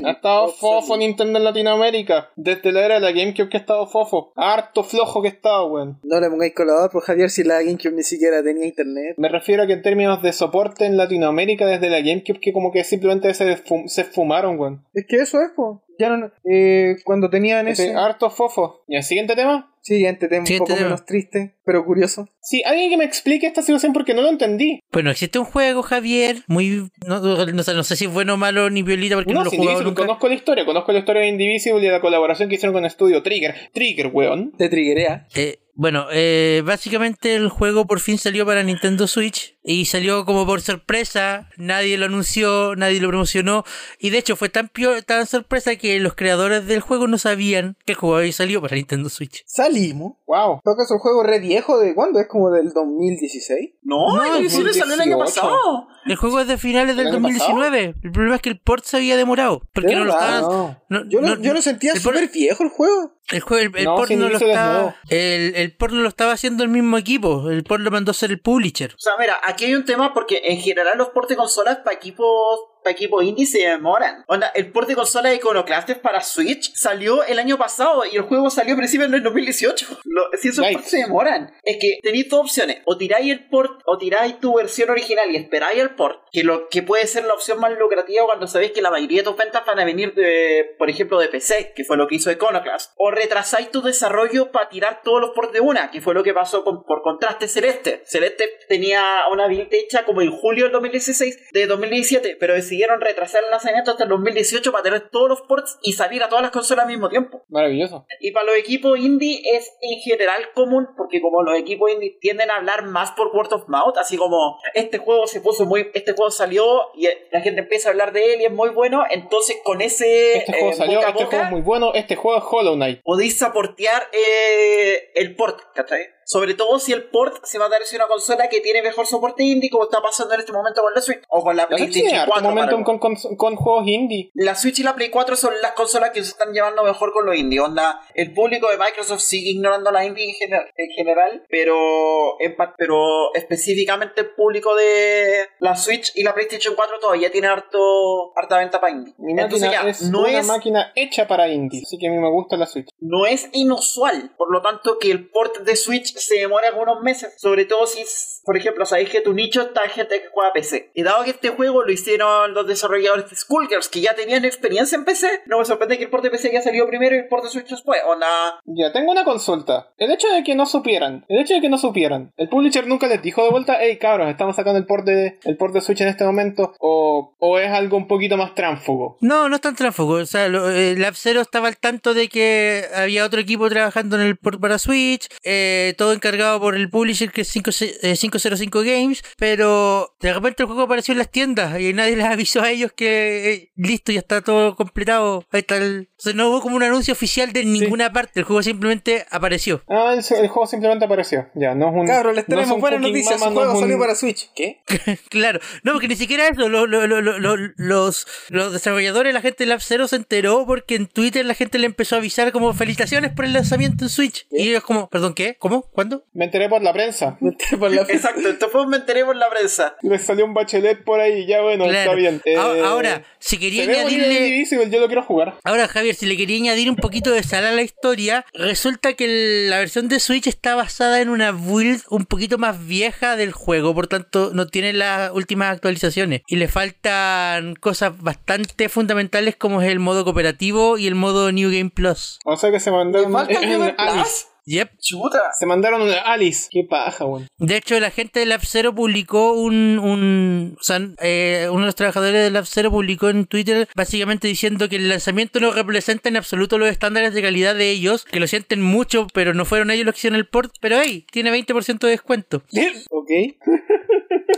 Ha estado obsoleto. fofo Nintendo en Latinoamérica. Desde la era de la GameCube que ha estado fofo. Harto flojo que ha estado, weón. No le pongáis colador, por Javier, si la GameCube ni siquiera tenía internet. Me refiero a que en términos de soporte en Latinoamérica desde la GameCube que como que simplemente se, fu- se fumaron, weón. Es que eso es, po. Ya no, eh, cuando tenían Ese ese... harto fofo. ¿Y el siguiente tema? Siguiente tema, un Siguiente poco tema. menos triste, pero curioso. Sí, alguien que me explique esta situación porque no lo entendí. Bueno, existe un juego, Javier, muy... No, no sé, no sé si es bueno o malo ni violita porque no, No, lo he jugado nunca. conozco la historia, conozco la historia de Indivisible y la colaboración que hicieron con Estudio Trigger. Trigger, weón. Te triggerea. Eh, bueno, eh, básicamente el juego por fin salió para Nintendo Switch y salió como por sorpresa, nadie lo anunció, nadie lo promocionó y de hecho fue tan, pio- tan sorpresa que los creadores del juego no sabían que el juego había salido para Nintendo Switch. Salimos. Wow. Toca un juego re viejo, ¿de cuándo? ¿Es como del 2016? No, No, el salió el año 2018. pasado. El juego es de finales del ¿El año 2019, el problema es que el port se había demorado, porque ¿De no lo estaban... No. no- Yo, lo, no- yo lo sentía el port- súper viejo el juego. El, juego, el, el No, port no lo es estaba, el, el port no lo estaba haciendo el mismo equipo, el port lo mandó a hacer el publisher. O sea, mira, aquí hay un tema porque en general los portes consolas para equipos equipos indie se demoran. Onda, el port de consola de Iconoclastes para Switch salió el año pasado y el juego salió principio en 2018. Lo- si esos ports se demoran. Es que tenéis dos opciones. O tiráis el port, o tiráis tu versión original y esperáis el port, que lo que puede ser la opción más lucrativa cuando sabéis que la mayoría de tus ventas van a venir de, por ejemplo, de PC, que fue lo que hizo Iconoclast. O retrasáis tu desarrollo para tirar todos los ports de una, que fue lo que pasó con, por contraste Celeste. Celeste tenía una build hecha como en julio del 2016, de 2017, pero decidieron retrasar el lanzamiento hasta el 2018 para tener todos los ports y salir a todas las consolas al mismo tiempo. Maravilloso. Y para los equipos indie es en general común, porque como los equipos indie tienden a hablar más por word of mouth, así como este juego se puso muy, este juego salió y la gente empieza a hablar de él y es muy bueno, entonces con ese Este juego eh, salió, boca este boca, juego es muy bueno, este juego es Hollow Knight. podéis soportear eh, el port, ¿cachai? Sobre todo si el port se va a dar hacia una consola que tiene mejor soporte indie, como está pasando en este momento con la Switch o con la PlayStation tiene harto 4. momentum para- con, con, con juegos indie. la Switch y la Play 4 son las consolas que se están llevando mejor con los indie. Onda, el público de Microsoft sigue ignorando la indie en general, en general pero, en pero específicamente el público de la Switch y la PlayStation 4 todavía tiene harto, harta venta para indie. Mi Entonces máquina ya, es no una es, máquina hecha para indie, así que a mí me gusta la Switch. no es inusual, por lo tanto, que el port de Switch se demore algunos meses. Sobre todo si, por ejemplo, sabéis que tu nicho está en gente que juega PC. Y dado que este juego lo hicieron los desarrolladores de Skullgirls, que ya tenían experiencia en PC, no me sorprende que el port de PC haya salido primero y el port de Switch después. Onda, Ya, tengo una consulta. El hecho de que no supieran, el hecho de que no supieran, el publisher nunca les dijo de vuelta, hey cabros, estamos sacando el port de, el port de Switch en este momento, o, o es algo un poquito más tránfugo. No, no es tan tránsfugo. O sea, lo- eh, Lab Zero estaba al tanto de que había otro equipo trabajando en el port para Switch, eh, todo encargado por el publisher que es 5, eh, 505 Games, pero de repente el juego apareció en las tiendas y nadie les avisó a ellos que eh, listo, ya está todo completado. Ahí está el... O sea, no hubo como un anuncio oficial de ninguna parte, el juego simplemente apareció. Ah, el, el juego simplemente apareció. Ya, no es un. Cabros, les no es tenemos un buenas noticias. no juego un- salió para Switch. ¿Qué? Claro, no, porque ni siquiera eso, lo- lo- lo- lo- lo- los, los desarrolladores, la gente de Lab Zero se enteró porque en Twitter la gente le empezó a avisar como felicitaciones por el lanzamiento en Switch. Y ellos como, perdón, ¿Con qué? ¿Cómo? ¿Cuándo? Me enteré por la prensa. Me enteré por la- Exacto, después me enteré por la prensa. Les salió un bachelet por ahí y ya bueno, Claro. está bien. Eh, Ahora, si quería añadirle... Yo lo quiero jugar. Ahora, Javier, si le quería añadir un poquito de sal a la historia, resulta que el- la versión de Switch está basada en una build un poquito más vieja del juego, por tanto no tiene las últimas actualizaciones y le faltan cosas bastante fundamentales como es el modo cooperativo y el modo New Game Plus. O sea que se mandaron ¿Me falta un Game. Plus? Yep. Chuta. Se mandaron un Alice. Qué paja, weón. De hecho, la gente de Lab Zero publicó un. un o sea, eh, uno de los trabajadores de Lab Zero publicó en Twitter básicamente diciendo que el lanzamiento no representa en absoluto los estándares de calidad de ellos, que lo sienten mucho, pero no fueron ellos los que hicieron el port. Pero hey, tiene 20% de descuento. Ok.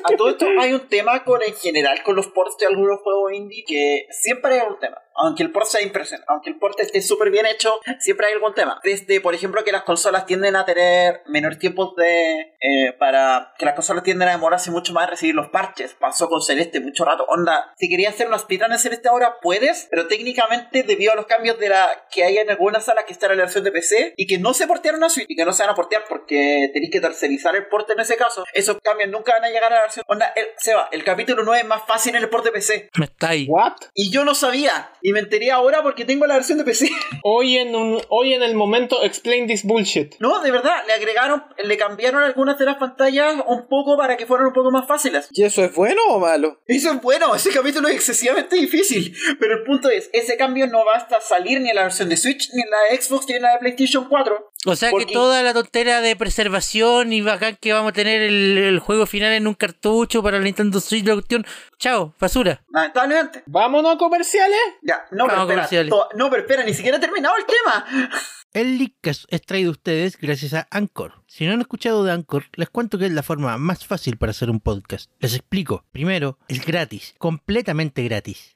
A todo esto hay un tema con en general con los ports de algunos juegos indie que siempre hay un tema. Aunque el port sea impresionante, aunque el port esté súper bien hecho, siempre hay algún tema. Desde, por ejemplo, que las consolas tienden a tener menores tiempos de... eh, para... Que las consolas tienden a demorarse mucho más en recibir los parches. Pasó con Celeste mucho rato. Onda, si querías hacer una speedrun en Celeste ahora, puedes, pero técnicamente debido a los cambios de la que hay en algunas salas que está en la versión de PC y que no se portearon a Switch y que no se van a portear porque tenéis que tercerizar el port en ese caso, esos cambios nunca van a llegar a la versión... Onda, el, Seba, el capítulo 9 es más fácil en el port de PC. No está ahí. What? Y yo no sabía. Y me enteré ahora porque tengo la versión de PC. Hoy en un, hoy en el momento explain this bullshit. No, de verdad, le agregaron, le cambiaron algunas de las pantallas un poco para que fueran un poco más fáciles. ¿Y eso es bueno o malo? Eso es bueno, ese capítulo es excesivamente difícil. Pero el punto es, ese cambio no va hasta salir ni en la versión de Switch, ni en la de Xbox, ni en la de PlayStation 4. O sea Porque- que toda la tontera de preservación y bacán que vamos a tener el, el juego final en un cartucho para la Nintendo Switch, la cuestión. Chao, basura. Lamentablemente. ¿Vámonos a comerciales? Ya, no, pero Vamos, espera. comerciales. to- no, pero espera, ni siquiera he terminado el tema. El Leadcast es traído a ustedes gracias a Anchor. Si no han escuchado de Anchor, les cuento que es la forma más fácil para hacer un podcast. Les explico. Primero, es gratis, completamente gratis.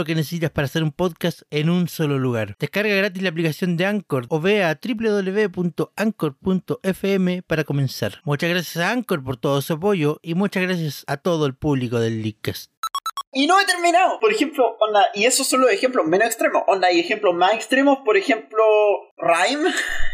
que necesitas para hacer un podcast en un solo lugar. Descarga gratis la aplicación de Anchor o ve a www.anchor.fm para comenzar. Muchas gracias a Anchor por todo su apoyo y muchas gracias a todo el público del Leadcast. Y no he terminado. Por ejemplo, onda, y esos son los ejemplos menos extremos. Onda, hay ejemplos más extremos, por ejemplo, Rhyme,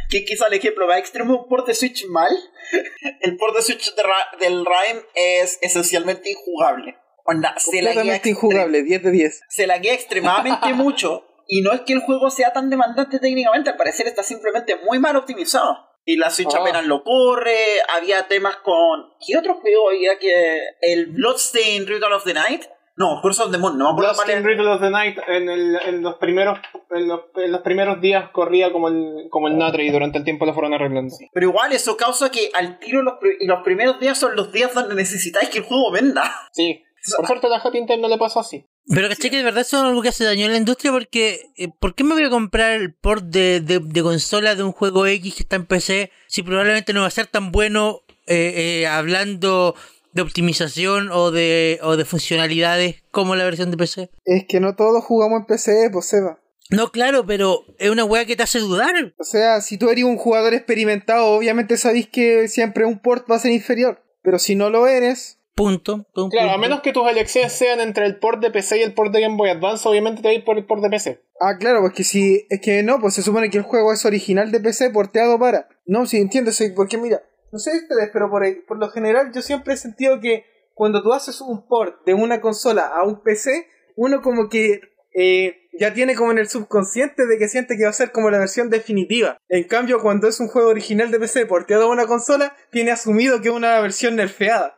que quizá el ejemplo más extremo, un port de Switch mal. El port de Switch de del Rhyme es esencialmente injugable. Onda, se la injugable, 10 de 10. se laguea extremadamente mucho. Y no es que el juego sea tan demandante técnicamente, al parecer está simplemente muy mal optimizado. Y la Switch Ah. apenas lo corre, había temas con... ¿Qué otro juego había que...? El Bloodstained Ritual of the Night. No, Curse of the Moon, no me acuerdo cuál Bloodstained. Ritual of the Night en, el- en los primeros en los, en los primeros días corría como el como el Natre y durante el tiempo lo fueron arreglando. Pero igual eso causa que al tiro los, los primeros días son los días donde necesitáis que el juego venda. Sí. Por suerte a la Hot Intel no le pasó así. Pero caché que de verdad eso es algo que hace daño a la industria porque eh, ¿por qué me voy a comprar el port de, de, de consola de un juego X que está en PC si probablemente no va a ser tan bueno eh, eh, hablando de optimización o de, o de funcionalidades como la versión de PC? Es que no todos jugamos en PC, pues Seba. No, claro, pero es una weá que te hace dudar. O sea, si tú eres un jugador experimentado, obviamente sabéis que siempre un port va a ser inferior. Pero si no lo eres, Punto. Un Claro, a menos que tus elecciones sean entre el port de PC y el port de Game Boy Advance, obviamente te vas a ir por el port de PC. Ah, claro, pues que si. Es que no, pues se supone que el juego es original de PC porteado para. No, si entiendo, sí, porque mira, no sé ustedes, pero por, por lo general yo siempre he sentido que cuando tú haces un port de una consola a un PC, uno como que eh, ya tiene como en el subconsciente de que siente que va a ser como la versión definitiva. En cambio, cuando es un juego original de PC porteado a una consola, tiene asumido que es una versión nerfeada.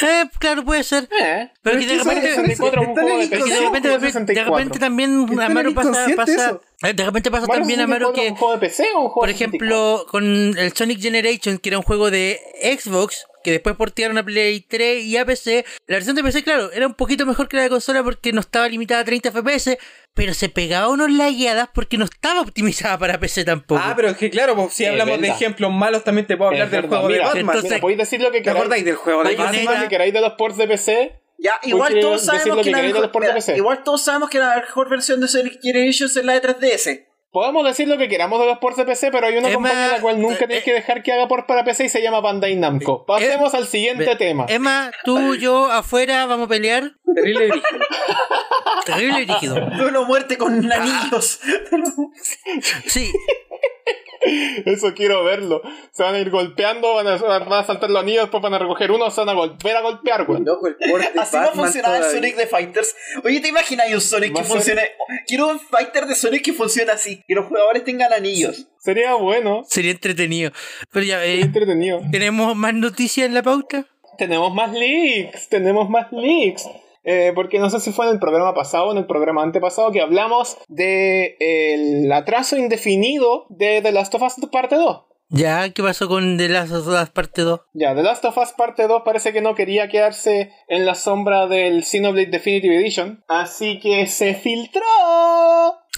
Eh, claro, puede ser. Eh. Pero Pero que de repente... eso- 64 es un están juego de repente, de, repente 64. también Amaro pasa, pasa. Eh, De repente pasa Mario también, Amaro, 64 que, ¿Un juego de PC o un juego por de 64? ejemplo, con el Sonic Generation, que era un juego de Xbox, que después portearon a Play 3 y a PC, la versión de PC, claro, era un poquito mejor que la de consola porque no estaba limitada a 30 FPS, pero se pegaba unos lagueadas porque no estaba optimizada para PC tampoco. Ah, pero es que claro, pues, si Es hablamos de ejemplos malos, también te puedo hablar Es del verdad, juego mira, de Batman. entonces- Mira, podéis decir lo que ¿Te queráis. acordáis del juego de Batman? que queráis de los ports de PC. Ya, todos que, que mejor, mira, igual todos sabemos que la mejor versión de Sonic Generations es la de 3DS. Podemos decir lo que queramos de los ports de PC, pero hay una Emma, compañía a la cual nunca eh, tenéis que dejar que haga port para PC y se llama Bandai Namco. Pasemos al siguiente tema. Emma, tú, yo, afuera, vamos a pelear. Terrible brígido. Terrible y rígido. Duelo muerte con anillos. Sí, Eso quiero verlo. Se van a ir golpeando, van a, van a saltar los anillos, después van a recoger uno, se van a volver a golpear, güey. Loco, el Así va a Batman funcionar el. Sonic de Fighters. Oye, ¿te imaginas un Sonic que ser- funcione? Quiero un Fighter de Sonic que funcione así. Que los jugadores tengan anillos. Sería bueno. sería entretenido. Pero ya, Sería eh, entretenido. ¿tenemos más noticias en la pauta? Tenemos más leaks, tenemos más leaks. Eh, porque no sé si fue en el programa pasado o en el programa antepasado que hablamos de el atraso indefinido de The Last of Us parte 2. Ya, ¿qué pasó con The Last of Us parte 2? Ya, The Last of Us parte 2 parece que no quería quedarse en la sombra del Xenoblade Definitive Edition, así que se filtró.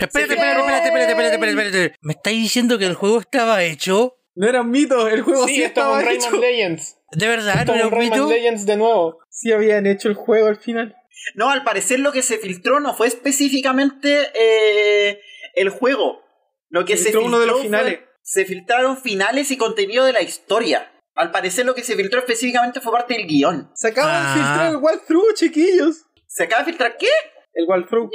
Espérate, Sí. espérate, espérate, espérate, espérate, espérate, espérate. ¿Me estáis diciendo que el juego estaba hecho? No era un mito, el juego sí, Sí, estaba con hecho. Rayman Legends. ¿De verdad? Esto ¿No era con un Rayman? Legends de nuevo. Sí habían hecho el juego al final. No, al parecer lo que se filtró no fue específicamente eh, el juego. Lo que Se se, filtró uno de los fue- finales. se filtraron finales y contenido de la historia. Al parecer lo que se filtró específicamente fue parte del guion. Se acaba Ah. de filtrar el walkthrough, chiquillos. ¿Se acaba de filtrar qué? El walkthrough.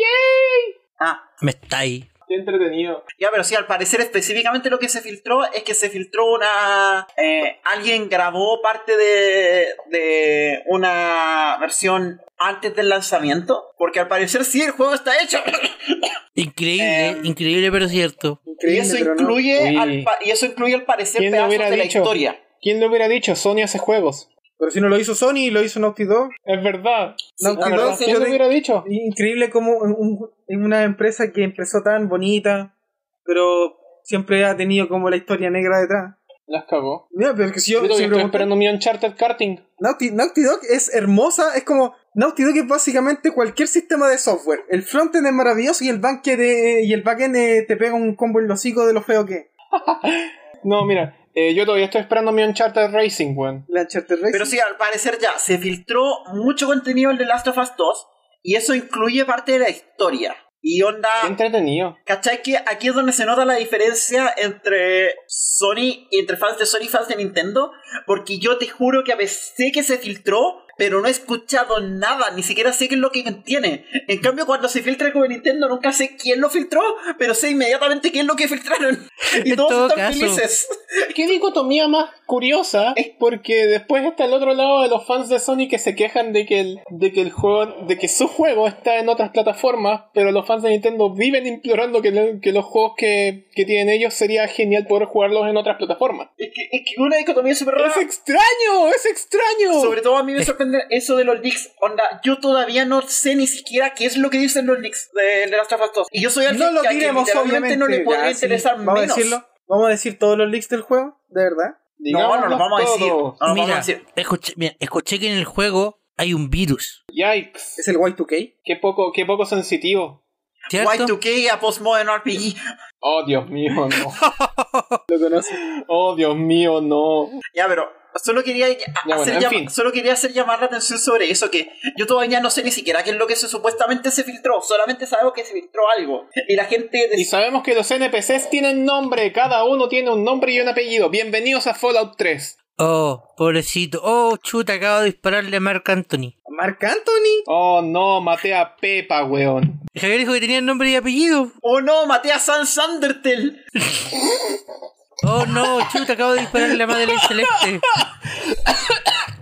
Ah, Me estáis. Qué entretenido. Ya, pero sí, al parecer específicamente lo que se filtró es que se filtró una... eh, alguien grabó parte de, de una versión antes del lanzamiento, porque al parecer sí, el juego está hecho. Increíble, Eh, increíble, pero cierto. y eso pero incluye, Uy. al y eso incluye al parecer ¿Quién lo pedazos hubiera de la dicho? historia. ¿Quién le hubiera dicho? Sony hace juegos. Pero si no lo hizo Sony, lo hizo Naughty Dog. Es verdad. Naughty Es Dog, verdad. sí, ¿Quién yo lo hubiera dicho? Increíble como en un- una empresa que empezó tan bonita, pero siempre ha tenido como la historia negra detrás. Las cagó. Mira, pero es que si Yo yo, si estoy esperando mi Uncharted Karting. Naughty, Naughty Dog es hermosa, es como Naughty Dog es básicamente cualquier sistema de software. El frontend es maravilloso y el backend eh, y el backend eh, te pega un combo en los hocico de lo feo que es. No, mira, eh, yo todavía estoy esperando mi Uncharted Racing, weón. La Uncharted Racing. Pero sí, al parecer ya se filtró mucho contenido en The Last of Us 2 y eso incluye parte de la historia. Y onda... Qué entretenido. ¿Cachai? Que aquí es donde se nota la diferencia entre Sony y entre fans de Sony y fans de Nintendo. Porque yo te juro que a veces sé que se filtró, pero no he escuchado nada, ni siquiera sé qué es lo que contiene. En cambio, cuando se filtra como Nintendo, nunca sé quién lo filtró, pero sé inmediatamente qué es lo que filtraron. Y En todos todo están caso. felices. Qué dicotomía más curiosa, porque después está el otro lado de los fans de Sony que se quejan de que el, de que el juego, de que su juego está en otras plataformas, pero los fans de Nintendo viven implorando que, lo- que los juegos que, que tienen ellos sería genial poder jugarlos en otras plataformas. Es que, es que una dicotomía súper rara. ¡Es extraño! ¡Es extraño! Sobre todo a mí me eso de los leaks. Onda, yo todavía no sé ni siquiera qué es lo que dicen los leaks de, de Last of Us 2. Y yo soy alguien no lo que diremos, obviamente. no le podría Ya, sí, interesar Vamos menos. a decirlo. Vamos a decir todos los leaks del juego, de verdad. No, no lo vamos a decir. No lo vamos a Mira, decir. escuché, mira, escuché que en el juego hay un virus. Yikes. Es el Y2K. Qué poco, qué poco sensitivo. ¿Cierto? Y2K a Postmodern RPG. Oh, Dios mío, no. Lo conoce. Oh, Dios mío, no. Ya, pero solo quería, Ya, bueno, hacer en fin. solo quería hacer llamar la atención sobre eso, que yo todavía no sé ni siquiera qué es lo que se, supuestamente se filtró, solamente sabemos que se filtró algo. Y la gente... de- Y sabemos que los NPCs tienen nombre, cada uno tiene un nombre y un apellido. Bienvenidos a Fallout 3. Oh, pobrecito. Oh, chuta, acabo de dispararle a Mark Anthony. Marc Anthony. Oh no, maté a Pepa, weón. Javier dijo que tenía nombre y apellido. ¡Oh no! ¡Maté a Sans Undertale! Oh no, chuta, acabo de dispararle la Madeleine Celeste.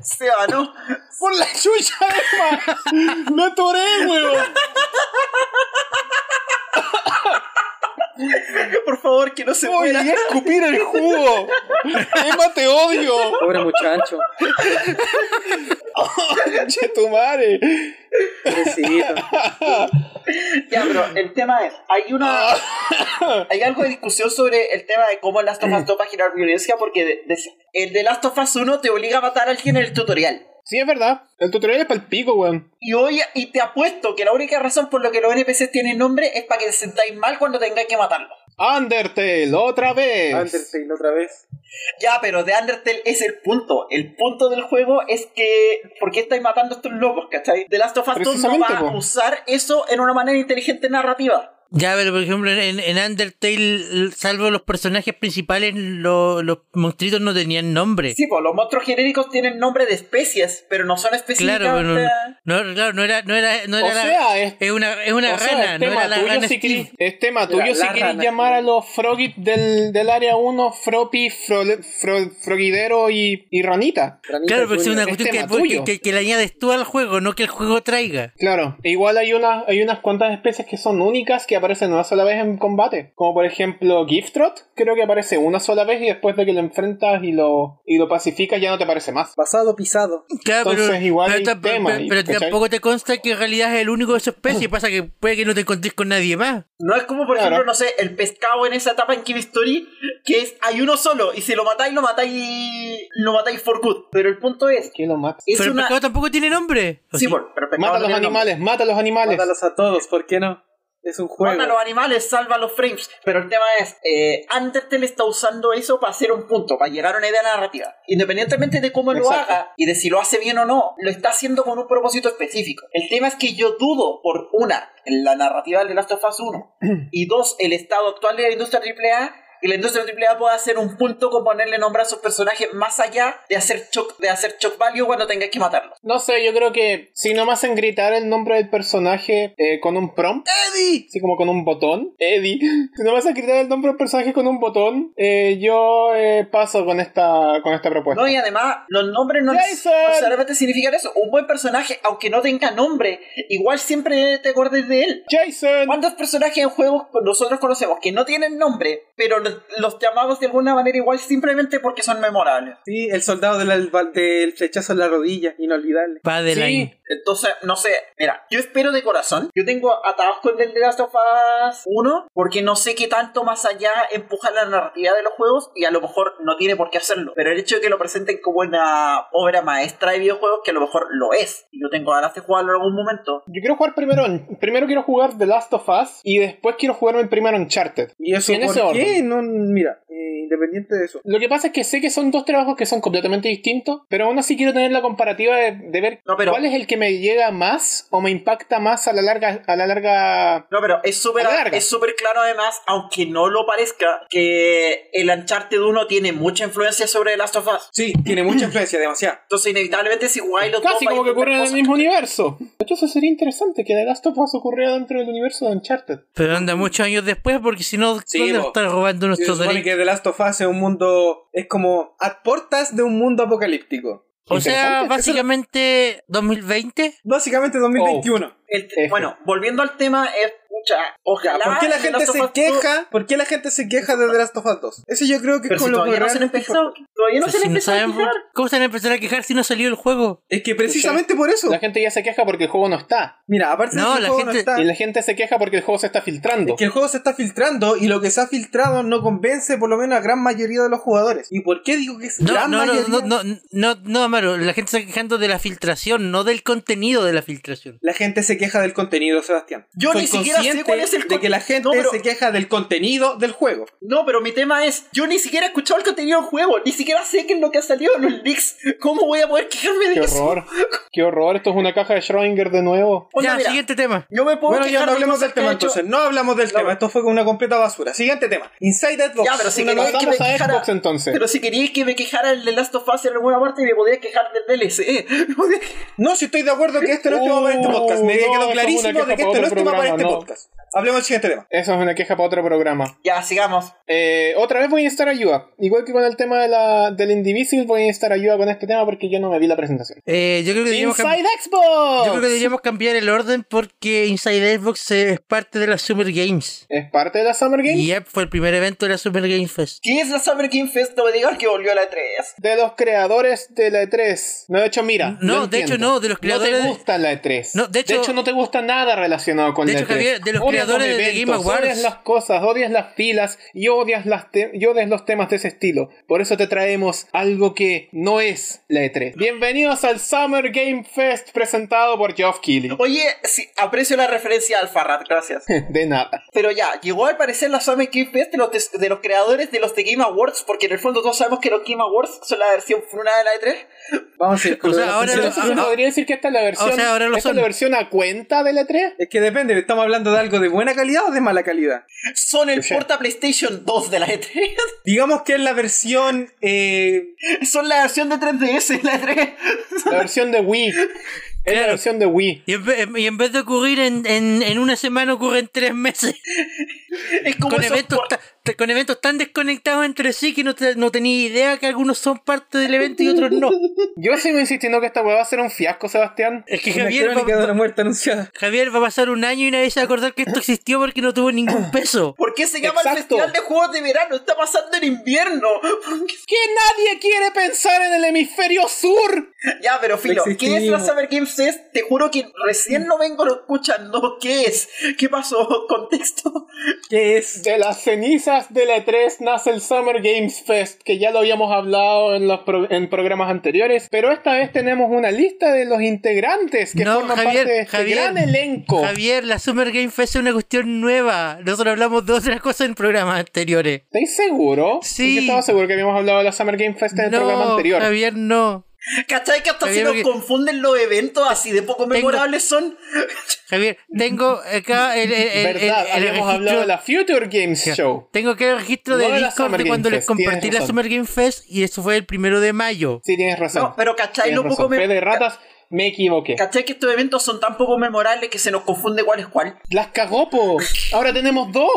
Seba, ¿no? ¡Por la chucha, Emma! ¡Me atoré, weón! Por favor, que no se ¡Oh, muera. a escupir el jugo! ¡Emma, te odio! Pobre muchacho. ¡Che tu madre! Pobrecito. Ya, pero el tema es, hay una hay algo de discusión sobre el tema de cómo el Last of Us 2 va a generar violencia porque de- de- el de Last of Us 1 te obliga a matar a alguien en el tutorial. Sí, es verdad. El tutorial es para el pico, weón. Y hoy y te apuesto que la única razón por la que los NPCs tienen nombre es para que te sentáis mal cuando tengáis que matarlos. Undertale, otra vez. Undertale otra vez. Ya, pero de Undertale es el punto. El punto del juego es que. ¿Por qué estáis matando a estos locos, cachai? The Last of Us 2 no va a usar eso en una manera inteligente narrativa. Ya, pero por ejemplo, en, en Undertale, salvo los personajes principales, lo- los monstruitos no tenían nombre. Sí, pues los monstruos genéricos tienen nombre de especies, pero no son específicamente. Claro, pero no, no, claro, no era, no era, no era O la- sea, es- es una, es una O sea, rana, es no era la tuyo rana si querís- es tema tuyo La- si rana, llamar a los Frogit del, del área 1 Fropi, Fro- Fro- Frogidero y, y Ranita. Ranita Claro, pero es una es cuestión que, tuyo. que, que le añades tú al juego, no que el juego traiga. Claro, e igual hay, una, hay unas cuantas especies que son únicas que aparecen una sola vez en combate. Como por ejemplo Giftrot, creo que aparece una sola vez y después de que lo enfrentas y lo, y lo pacificas ya no te aparece más. Basado, pisado. Claro, Entonces, pero, igual pero, hay ta- tema pero- ahí, pero ¿cachai? tampoco te consta que en realidad es el único de su especie. Pasa que puede que no te encontres con nadie más. No es como, por Claro. ejemplo, no sé, el pescado en esa etapa en Kill Story, que es hay uno solo, y si lo matáis, lo matáis. Lo matáis for good. Pero el punto es. ¿Quién lo mata? Es pero el pescado tampoco tiene nombre. ¿o Sí, sí? por- pero el pescado Mata a los nombre. animales, mata a los animales. Mátalos a todos, ¿por qué no? Es un juego. Mata a los animales, salva los frames. Pero el tema es, eh, Undertale está usando eso para hacer un punto, para llegar a una idea narrativa. Independientemente de cómo lo haga y de si lo hace bien o no, lo está haciendo con un propósito específico. El tema es que yo dudo, por una, la narrativa de The Last of Us 1, y dos, el estado actual de la industria AAA, que la industria AAA pueda hacer un punto con ponerle nombre a sus personajes más allá de hacer shock, de hacer shock value cuando tengáis que matarlos. No sé, yo creo que si no me hacen gritar el nombre del personaje eh, con un prompt, ¡Eddie! así como con un botón, Eddie, si no me hacen gritar el nombre del personaje con un botón, eh, yo eh, paso con esta, con esta propuesta. No, y además, los nombres no necesariamente significan eso. Un buen personaje, aunque no tenga nombre, igual siempre te acuerdes de él. Jason, ¿Cuántos personajes en juegos nosotros conocemos que no tienen nombre, pero los llamamos de alguna manera igual simplemente porque son memorables? Sí, el soldado del, del flechazo en la rodilla, inolvidable. Padeline. Sí. Entonces, no sé, mira, yo espero de corazón. Yo tengo atados con el The Last of Us 1 porque no sé qué tanto más allá empuja la narrativa de los juegos y a lo mejor no tiene por qué hacerlo. Pero el hecho de que lo presenten como una obra maestra de videojuegos, que a lo mejor lo es, y yo tengo ganas de jugarlo en algún momento. yo quiero jugar primero, primero quiero jugar The Last of Us y después quiero jugarme el primero Uncharted. ¿Y eso en ese por orden. qué? No, mira, eh, independiente de eso. Lo que pasa es que sé que son dos trabajos que son completamente distintos, pero aún así quiero tener la comparativa de, de ver No, pero- cuál es el que me llega más o me impacta más a la larga, a la larga. No, pero es súper es súper claro además, aunque no lo parezca, que el Uncharted 1 tiene mucha influencia sobre The Last of Us. Sí, tiene mucha influencia, demasiado. Entonces inevitablemente si jugáis los Casi como que ocurre en el mismo que- universo. De hecho, eso sería interesante que The Last of Us ocurriera dentro del universo de Uncharted. Pero anda muchos años después porque si no, Sí, ¿dónde po. están robando nuestros derechos? que The Last of Us es un mundo. Es como a puertas de un mundo apocalíptico. O sea, básicamente 2020. Básicamente 2021. El- bueno, volviendo al tema, es pucha, ojalá. ¿Por qué la gente se queja? ¿Por qué la gente se queja de The Last of Us 2? Eso yo creo que Pero es si con lo que todavía no se han empezado, todavía no se han si no empezado a quejar. ¿Cómo se van a empezar a quejar si no salió el juego? Es que precisamente por eso. La gente ya se queja porque el juego no está. Mira, aparte No, de que la el juego no gente- está. Y la gente se queja porque el juego se está filtrando. Es que el juego se está filtrando y lo que se ha filtrado no convence por lo menos a gran mayoría de los jugadores. ¿Y por qué digo que es No, gran no, no, mayoría? no, no, no, no, Amaro, la gente está quejando de la filtración, no del contenido de la filtración. La gente se queja del contenido, Sebastián. Yo Soy ni siquiera sé cuál es el de con- que la gente No, pero- se queja del contenido del juego. No, pero mi tema es, yo ni siquiera he escuchado el contenido del juego, ni siquiera sé qué es lo que ha salido en los leaks. ¿Cómo voy a poder quejarme de Qué eso? horror. Qué horror. Esto es una caja de Schrödinger de nuevo. Ya, mira, siguiente tema. Yo me puedo Bueno, ya no de hablemos del tema entonces. No hablamos del No. tema. Esto fue una completa basura. Siguiente tema. Inside Xbox. Ya, pero si nueva- que me quejara- Xbox entonces. Pero si que me quejara el de Last of Us en alguna parte, me podría quejar del DLC. No, si estoy de acuerdo que este no es tema para este podcast. Me no, quedó clarísimo de que no es otro tema para este podcast. Hablemos del siguiente tema. Eso es una queja para otro programa. Ya, sigamos. Eh, otra vez voy a necesitar ayuda. Igual que con el tema de la, del Indivisible, voy a necesitar ayuda con este tema porque yo no me vi la presentación. Eh, yo creo que Inside Xbox. yo creo que deberíamos cambiar el orden porque Inside Xbox es parte de la Summer Games. Es parte de la Summer Game. Y Yep, fue el primer evento de la Summer Game Fest. ¿Qué es la Summer Game Fest? No me digas que volvió a la 3. De los creadores de la E3. No, de hecho, mira. No, de hecho, no, de los creadores No te gusta la E3. No, de hecho- no te gusta nada relacionado con De la hecho, E3. Javier, de los creadores de Game Awards. Odias las cosas, odias las filas y odias, las te- y odias los temas de ese estilo. Por eso te traemos algo que no es la E3. Bienvenidos al Summer Game Fest presentado por Geoff Keighley. Oye, sí, aprecio la referencia al Farrat, gracias. De nada. Pero ya, llegó al parecer la Summer Game Fest de los, de los creadores de los The Game Awards, porque en el fondo todos sabemos que los Game Awards son la versión fruna de la E E3. Vamos a ir con O sea, ahora lo-. ¿se podría decir que esta es la versión, O sea, ahora lo esta es son. la versión a cuenta de la E3? Es que depende, ¿estamos hablando de algo de buena calidad o de mala calidad? Son el porta PlayStation 2 de la E3. Digamos que es la versión... eh, Son la versión de 3DS de la E3. La versión de Wii. Es la versión de Wii. Y en, vez, y en vez de ocurrir en, en, en una semana, ocurre en tres meses. Es como Con eventos, por- con eventos tan desconectados entre sí que no, te- no tenía idea que algunos son parte del evento y otros no. Yo sigo insistiendo que esta weá va a ser un fiasco, Sebastián. Es que Javier crónica de va, una muerte anunciada. Javier va a pasar un año y nadie se va a acordar que esto existió porque no tuvo ningún peso. ¿Por qué se llama el Exacto. Festival de Juegos de Verano? Está pasando en invierno. ¿Por qué? Que nadie quiere pensar en el hemisferio sur. Ya, pero Filo, ¿qué es la. Summer Game Fest? Te juro que recién lo vengo escuchando. ¿Qué es? ¿Qué pasó? ¿Contexto? ¿Qué es? De las de la E3 nace el Summer Games Fest, que ya lo habíamos hablado en los pro- en programas anteriores, pero esta vez tenemos una lista de los integrantes que No, forman Javier, parte de este Javier, gran elenco. Javier, la Summer Game Fest es una cuestión nueva. Nosotros hablamos de otras cosas en programas anteriores. ¿Estáis seguro? Sí. Yo estaba seguro que habíamos hablado de la Summer Game Fest en el programa No, anterior. Javier, no. ¿Cachai que hasta Javier, se nos porque- confunden los eventos así de poco Tengo- memorables son? Javier, tengo acá el, el, el- ¿Verdad? el- el Habíamos registro- hablado de la Future Games Show. Tengo que el registro No de Discord de Game cuando les Fest, compartí la. Summer Game Fest y eso fue el primero de mayo. Sí, tienes razón. No, pero ¿cachai Tienes lo poco me- Fe de ratas, me equivoqué. ¿Cachai que estos eventos son tan poco memorables que se nos confunde cuál es cuál? Las cagó, po. Ahora tenemos dos.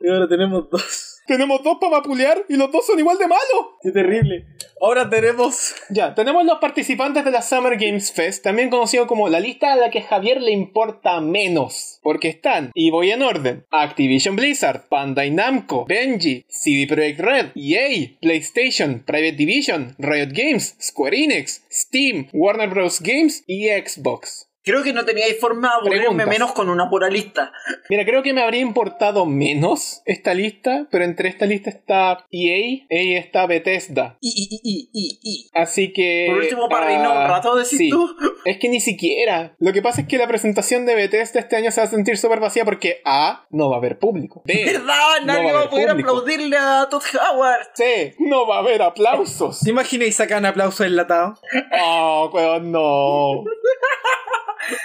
Y ahora tenemos dos. Tenemos dos para vapulear y los dos son igual de malos. Qué terrible. Ahora tenemos... Ya, tenemos los participantes de la Summer Games Fest, también conocido como la lista a la que Javier le importa menos. Porque están, y voy en orden, Activision Blizzard, Bandai Namco, Benji, CD Projekt Red, EA, PlayStation, Private Division, Riot Games, Square Enix, Steam, Warner Bros. Games y Xbox. Creo que no teníais forma de aburrirme Preguntas. menos con una pura lista. Mira, creo que me habría importado menos esta lista, pero entre esta lista está EA, EA está Bethesda. Y, y, y, y, y. Así que. Por último, para un ah, rato, decís sí. tú. Es que ni siquiera. Lo que pasa es que la presentación de Bethesda este año se va a sentir súper vacía porque A. No va a haber público. B. ¿Verdad? no Nadie va a va a haber poder público. aplaudirle a Todd Howard. C. No va a haber aplausos. ¿Te imaginas y sacan aplausos enlatados? Oh, weón, no.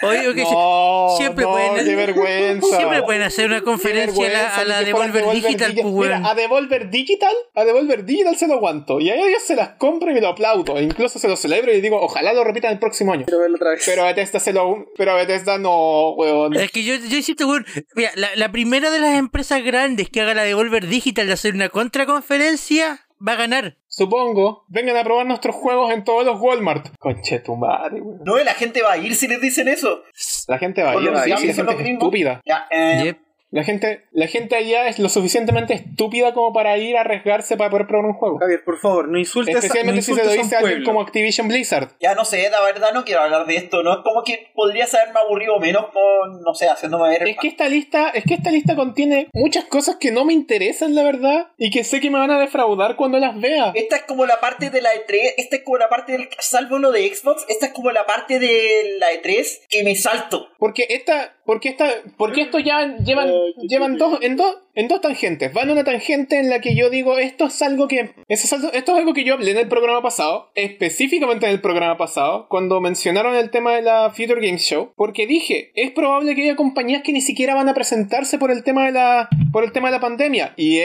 Oye, ok, No, siempre no, pueden- qué vergüenza. siempre pueden hacer una conferencia a la, a Devolver Digital, Digi- pues, Mira, a Devolver Digital, a Devolver Digital se lo aguanto. Y a ellos se las compro y me lo aplaudo. E incluso se lo celebro y digo, ojalá lo repitan el próximo año. Quiero verlo otra vez. Pero a Bethesda se lo. Pero a Bethesda no, weón. Es que yo, yo insisto, weón, mira, la, la primera de las empresas grandes que haga la Devolver Digital de hacer una contraconferencia va a ganar. Supongo. Vengan a probar nuestros juegos en todos los Walmart. Conche tu madre, weón. No, la gente va a ir si les dicen eso. La gente va a ir, sí, la gente es estúpida. Ya, eh, Yep. La gente, la gente allá es lo suficientemente estúpida como para ir a arriesgarse para poder probar un juego. Javier, por favor, no insultes, a- no Especialmente si se lo dice a alguien como Activision Blizzard. ya no sé, la verdad no quiero hablar de esto. No es como que podrías haberme aburrido menos con, no sé, haciéndome ver. Es que esta lista, es que esta lista contiene muchas cosas que no me interesan, la verdad, y que sé que me van a defraudar cuando las vea. Esta es como la parte de la E3, esta es como la parte del, salvo lo de Xbox, esta es como la parte de la E3 que me salto. Porque esta, porque esta, porque esto ya llevan, llevan dos, en dos, en dos tangentes. Van una tangente en la que yo digo, esto es algo que. Esto es algo, esto es algo que yo hablé en el programa pasado, específicamente en el programa pasado, cuando mencionaron el tema de la Future Games Show, porque dije, es probable que haya compañías que ni siquiera van a presentarse por el tema de la. por el tema de la pandemia. Y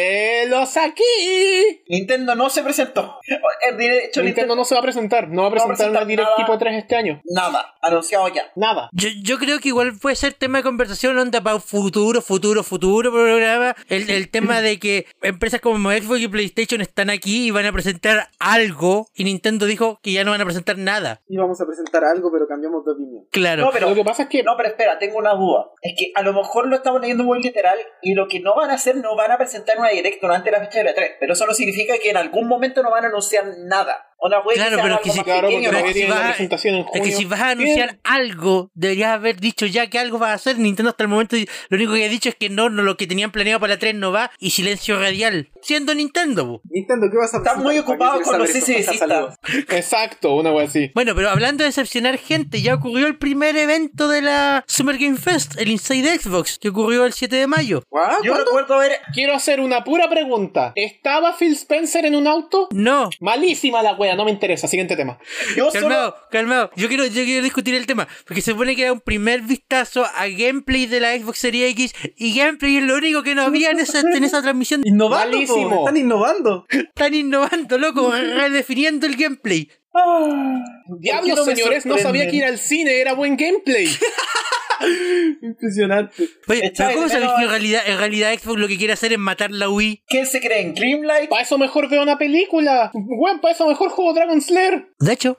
los aquí. Nintendo no se presentó. Eh, De hecho, Nintendo no se va a presentar, no va a No va a presentar una Direct nada. tipo 3 este año. Nada, anunciado ya. Nada. Yo, yo creo que igual puede ser tema de conversación onda para futuro, futuro, futuro programa. El, el tema de que empresas como Xbox y PlayStation están aquí y van a presentar algo y Nintendo dijo que ya no van a presentar nada. Íbamos a presentar algo, pero cambiamos de opinión. Claro. No, pero Lo que pasa es que. No, pero espera, tengo una duda. Es que a lo mejor lo estamos leyendo muy literal y lo que no van a hacer, no van a presentar una directo durante la fecha de la 3. Pero eso no significa que en algún momento no van a anunciar nada. Una web Claro, que pero que si- Claro, pequeño, pero ¿no? es que si vas a- presentación en Es que junio. si vas a anunciar algo, deberías haber dicho ya que algo va a hacer. Nintendo hasta el momento lo único que ha dicho es que no, no lo que tenían planeado para la 3 no va y silencio radial. Siendo Nintendo. po. Nintendo, ¿qué vas a Están muy ¿Para qué ocupados con los saludos. Exacto, una wea así. Bueno, pero hablando de decepcionar gente, ya ocurrió el primer evento de la Summer Game Fest, el Inside Xbox, que ocurrió el 7 de mayo. ¿Guau? Yo ¿Cuándo? recuerdo ver. Quiero hacer una pura pregunta. ¿Estaba Phil Spencer en un auto? No, Malísima la wea, no me interesa. Siguiente tema. Yo solo. calmado, calmado. Yo quiero, yo quiero discutir el tema, porque se supone que era un primer vistazo a gameplay de la Xbox Series X, y gameplay es lo único que no había en esa, en esa transmisión. Innovando, están innovando. Están innovando, loco, redefiniendo el gameplay. Ah, Diablos, ¿por qué no me señores, no sabía que ir al cine era buen gameplay. Impresionante. Oye, pero ¿cómo sabes que en realidad, en realidad Xbox lo que quiere hacer es matar la Wii? ¿Quién se cree en Grimlight? Para eso mejor veo una película. Weón, para eso mejor juego Dragon Slayer. De hecho,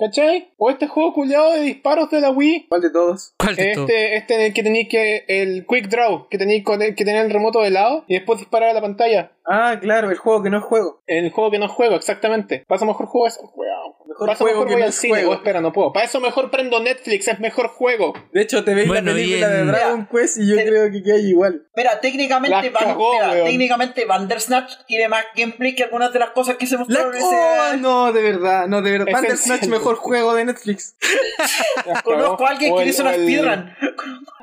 ¿Cachai? O este juego culiado de disparos de la Wii. ¿Cuál de todos? ¿cuál de todo? Este, este en el que tenéis que. El Quick Draw, que tenéis que tener el remoto de lado y después disparar a la pantalla. Ah, claro, el juego que no es juego. El juego que no juego, exactamente. Para eso mejor juego eso. Weón. Mejor Para eso juego mejor que voy al cine. juego. Oh, espera, no puedo. Para eso mejor prendo Netflix, es mejor juego. De hecho, te veis Bueno, la película y en- de Dragon Quest y yo Te- creo que queda igual. Mira, técnicamente, Van- cagó, mira, técnicamente Bandersnatch tiene más gameplay que algunas de las cosas que se La... mostraron en Oh, ese. no, de verdad, no, de verdad. Es Bandersnatch, mejor juego de Netflix. Conozco a alguien que hizo una speedrun.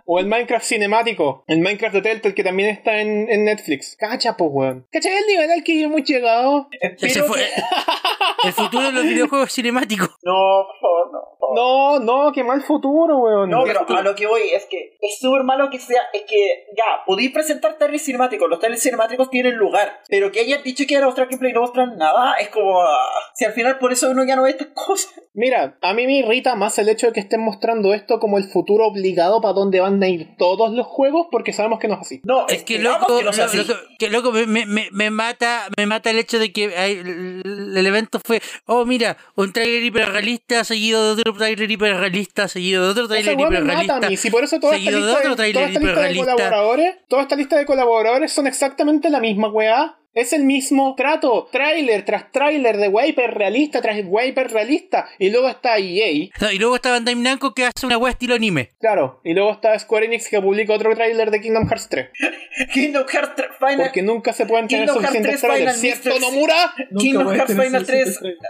O el Minecraft cinemático. El Minecraft de Telltale que también está en, en Netflix. Cacha, pues, weón. ¿Cachai el nivel al que hemos llegado? Ese fue- que- el futuro de los videojuegos cinemáticos. No, por favor, no. por favor. No, no, qué mal futuro, weón. No, pero a lo que voy es que es súper malo que sea, es que ya, podéis presentar trailers cinemáticos, los trailers cinemáticos tienen lugar, pero que hayan dicho que iban a mostrar gameplay y no mostran nada, es como, ah, si al final por eso uno ya no ve estas cosas. Mira, a mí me irrita más el hecho de que estén mostrando esto como el futuro obligado para donde van ir todos los juegos, porque sabemos que no es así. No, Es que loco, que no lo- loco, que loco me, me- me- mata, me mata el hecho de que hay- el, el evento fue, oh mira, un trailer hiperrealista seguido de otro trailer hiperrealista seguido de otro trailer me mata a hiperrealista. mí. Si por eso toda esta, de lista toda esta lista de hiperrealista. colaboradores, toda esta lista de colaboradores son exactamente la misma weá. Es el mismo trato, tráiler tras tráiler de weá hiperrealista tras weá hiperrealista. Y luego está EA, No, y luego está Bandai Namco que hace una web estilo anime. claro. Y luego está Square Enix que publica otro tráiler de Kingdom Hearts 3. Kingdom Hearts 3 Final, Porque nunca se pueden tener Kingdom suficientes 3 trailers. Final ¿Cierto, Mix Nomura? Kingdom Hearts Final 3 suficientes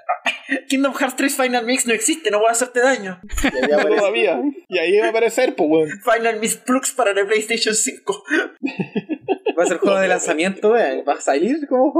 Kingdom Hearts 3 Final Mix no existe, no voy a hacerte daño. Ya aparece. Todavía. Y ahí va a aparecer, pues, weón. Final Mix Plus para la PlayStation 5. Va a ser juego de lanzamiento, vean. Va a salir como.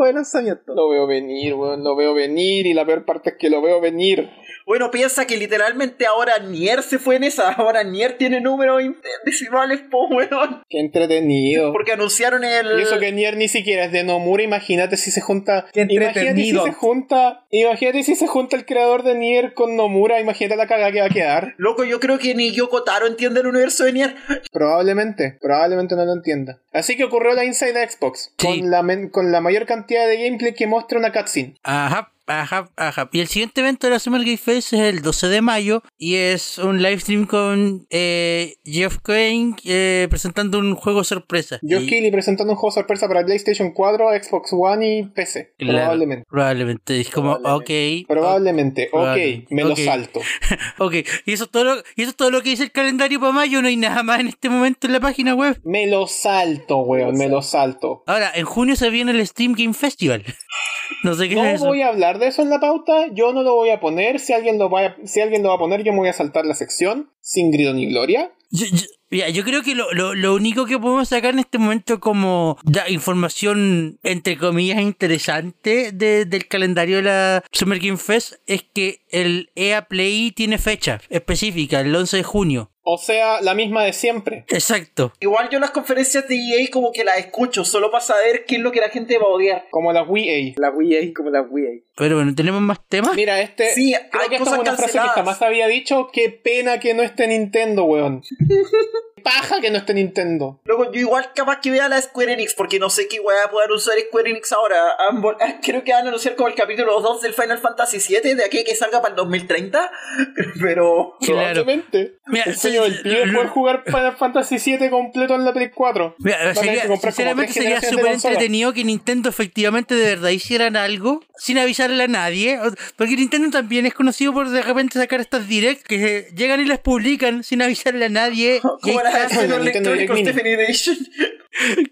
Lo veo venir, weón. Lo veo venir. Y la peor parte es que lo veo venir. Bueno, piensa que literalmente ahora Nier se fue en esa. Ahora Nier tiene números decimales, po, weón. Qué entretenido. Porque anunciaron el. Y eso que Nier ni siquiera es de Nomura, imagínate si se junta. Qué Imagínate si entretenido. se junta. Imagínate si se junta el creador de Nier con Nomura, imagínate la caga que va a quedar. Loco, yo creo que ni Yoko Taro entiende el universo de Nier. Probablemente, probablemente no lo entienda. Así que ocurrió la Inside Xbox, Sí. con, la men- con la mayor cantidad de gameplay que muestra una cutscene. Ajá, ajá, ajá. Y el siguiente evento de la Summer Game Fest es el 12 de mayo y es un live stream con eh, Jeff Crane eh, presentando un juego sorpresa. Joe Y- Keighley presentando un juego sorpresa para PlayStation 4, Xbox One y PC. Claro, Probablemente. Probablemente. Es como, ok. Probablemente, ok, Probablemente. me lo Ok. salto. Ok, y eso, es todo lo, y eso es todo lo que dice el calendario para mayo. No hay nada más en este momento en la página web. Me lo salto, weón, me lo salto. Ahora, en junio se viene el Steam Game Festival. no sé qué No es eso. voy a hablar de eso en la pauta, yo no lo voy a poner. Si alguien lo va a, si alguien lo va a poner, yo me voy a saltar la sección sin grito ni gloria. Yo, yo- creo que lo, lo, lo único que podemos sacar en este momento como información, entre comillas, interesante de- del calendario de la Summer Game Fest es que el EA Play tiene fecha específica, el 11 de junio. O sea, la misma de siempre. Exacto. Igual yo las conferencias de EA como que las escucho solo para saber qué es lo que la gente va a odiar. Como la Wii La Wii como la Wii Pero bueno, ¿tenemos más temas? Mira, este. Sí, creo hay que esta es cosas una frase que canceladas. jamás había dicho. Qué pena que no esté Nintendo, weón. Paja que no esté Nintendo. Luego yo igual capaz que vea la Square Enix porque no sé qué weá poder usar Square Enix ahora. Creo que van a anunciar como el capítulo 2 del Final Fantasy VII de aquí que salga para el 2030. Pero... Claro. Probablemente. Mira, el es lo- poder jugar Final Fantasy VII completo en la Play 4. Mira, a sería- sinceramente sería súper entretenido que Nintendo efectivamente de verdad hicieran algo sin avisarle a nadie. Porque Nintendo también es conocido por de repente sacar estas directs que llegan y las publican sin avisarle a nadie. Como la Nintendo Edition.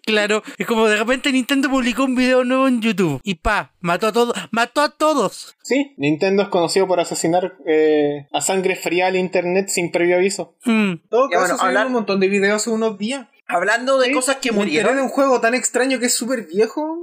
Claro, es como de repente Nintendo publicó un video nuevo en YouTube y pa, mató a todos, mató a todos. Sí, Nintendo es conocido por asesinar eh, a sangre fría al internet sin previo aviso. Mm. Todo caso, bueno, hablar- un montón de videos hace unos días. Hablando de Sí, cosas que enteré de murieron. un juego tan extraño que es súper viejo.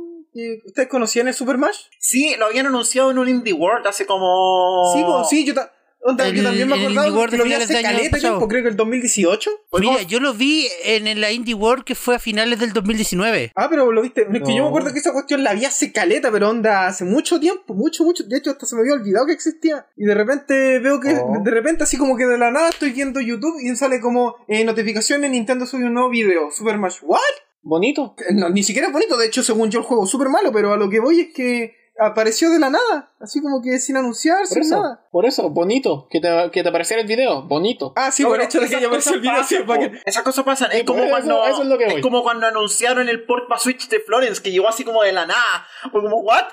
¿Ustedes conocían el Super Mash? Sí, lo habían anunciado en un Indie World hace como... Sí, pues, sí, yo, ta- onda, El- yo también me acordaba que lo vi hace caleta tiempo, creo que el 2018. Fue Mira, yo lo vi en, en la Indie World que fue a finales del 2019. Ah, pero lo viste. Es que yo me acuerdo que esa cuestión la vi hace caleta, pero onda hace mucho tiempo, mucho, mucho. De hecho, hasta se me había olvidado que existía. Y de repente veo que, Oh. de repente, así como que de la nada estoy viendo YouTube y sale como eh, notificaciones: Nintendo subió un nuevo video. Super Mash. ¿What? Bonito. Eh, No, ni siquiera es bonito. De hecho, según yo, el juego es súper malo, pero a lo que voy es que apareció de la nada. Así como que sin anunciar, Por sin eso, nada. por eso, bonito. Que te, que te apareciera el video, bonito. Ah, sí, No, por el hecho de que ya apareció el video. sí, para que- Esas cosas pasan. Es como, eso- cuando, eso es lo que voy. como cuando anunciaron el port para Switch de Florence, que llegó así como de la nada. Fue como, ¿what?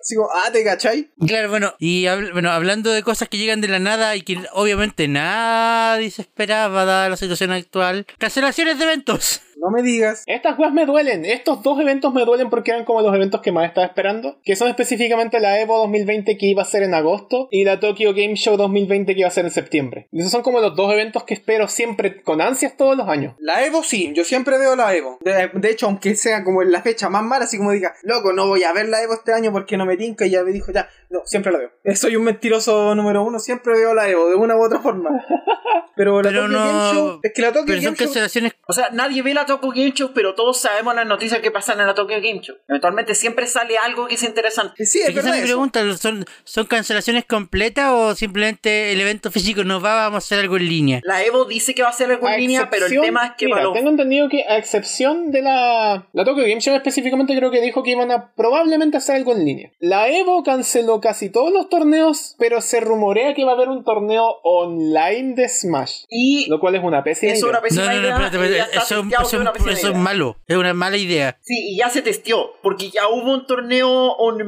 Así como, ah, ¿te cachai? Claro, bueno, y habl- bueno, hablando de cosas que llegan de la nada y que obviamente nadie se esperaba dada la situación actual, cancelaciones de eventos. No me digas. Estas weas me duelen. Estos dos eventos me duelen porque eran como los eventos que más estaba esperando. Que son específicamente la Evo 2020 que iba a ser en agosto y la Tokyo Game Show 2020 que iba a ser en septiembre. Y esos son como los dos eventos que espero siempre con ansias todos los años. La Evo sí, yo siempre veo la Evo. De, de hecho, aunque sea como en la fecha más mala, así como diga, loco, no voy a ver la Evo este año porque no me tinca y ya me dijo ya. No, siempre la veo. Soy un mentiroso número uno, siempre veo la Evo, de una u otra forma. Pero la Pero Tokyo no- Game Show, es que la Tokyo Pero son Game Show cancelaciones O sea, nadie ve la Tokyo Game Show, pero todos sabemos las noticias que pasan en la Tokyo Game Show. Eventualmente siempre sale algo que es interesante. Sí, es verdad. eso. pregunta, ¿son, ¿son cancelaciones completas o simplemente el evento físico no va, vamos a hacer algo en línea? La Evo dice que va a ser algo A en línea, pero el tema es que mira, tengo entendido que a excepción de la la Tokyo Game Show específicamente creo que dijo que iban a probablemente hacer algo en línea. La Evo canceló casi todos los torneos, pero se rumorea que va a haber un torneo online de Smash, Y lo cual es una pésima es idea. una No, pésima no, no, idea. espérate, espérate, eso, eso- es una eso es malo, es una mala idea. Sí, y ya se testeó, porque ya hubo un torneo on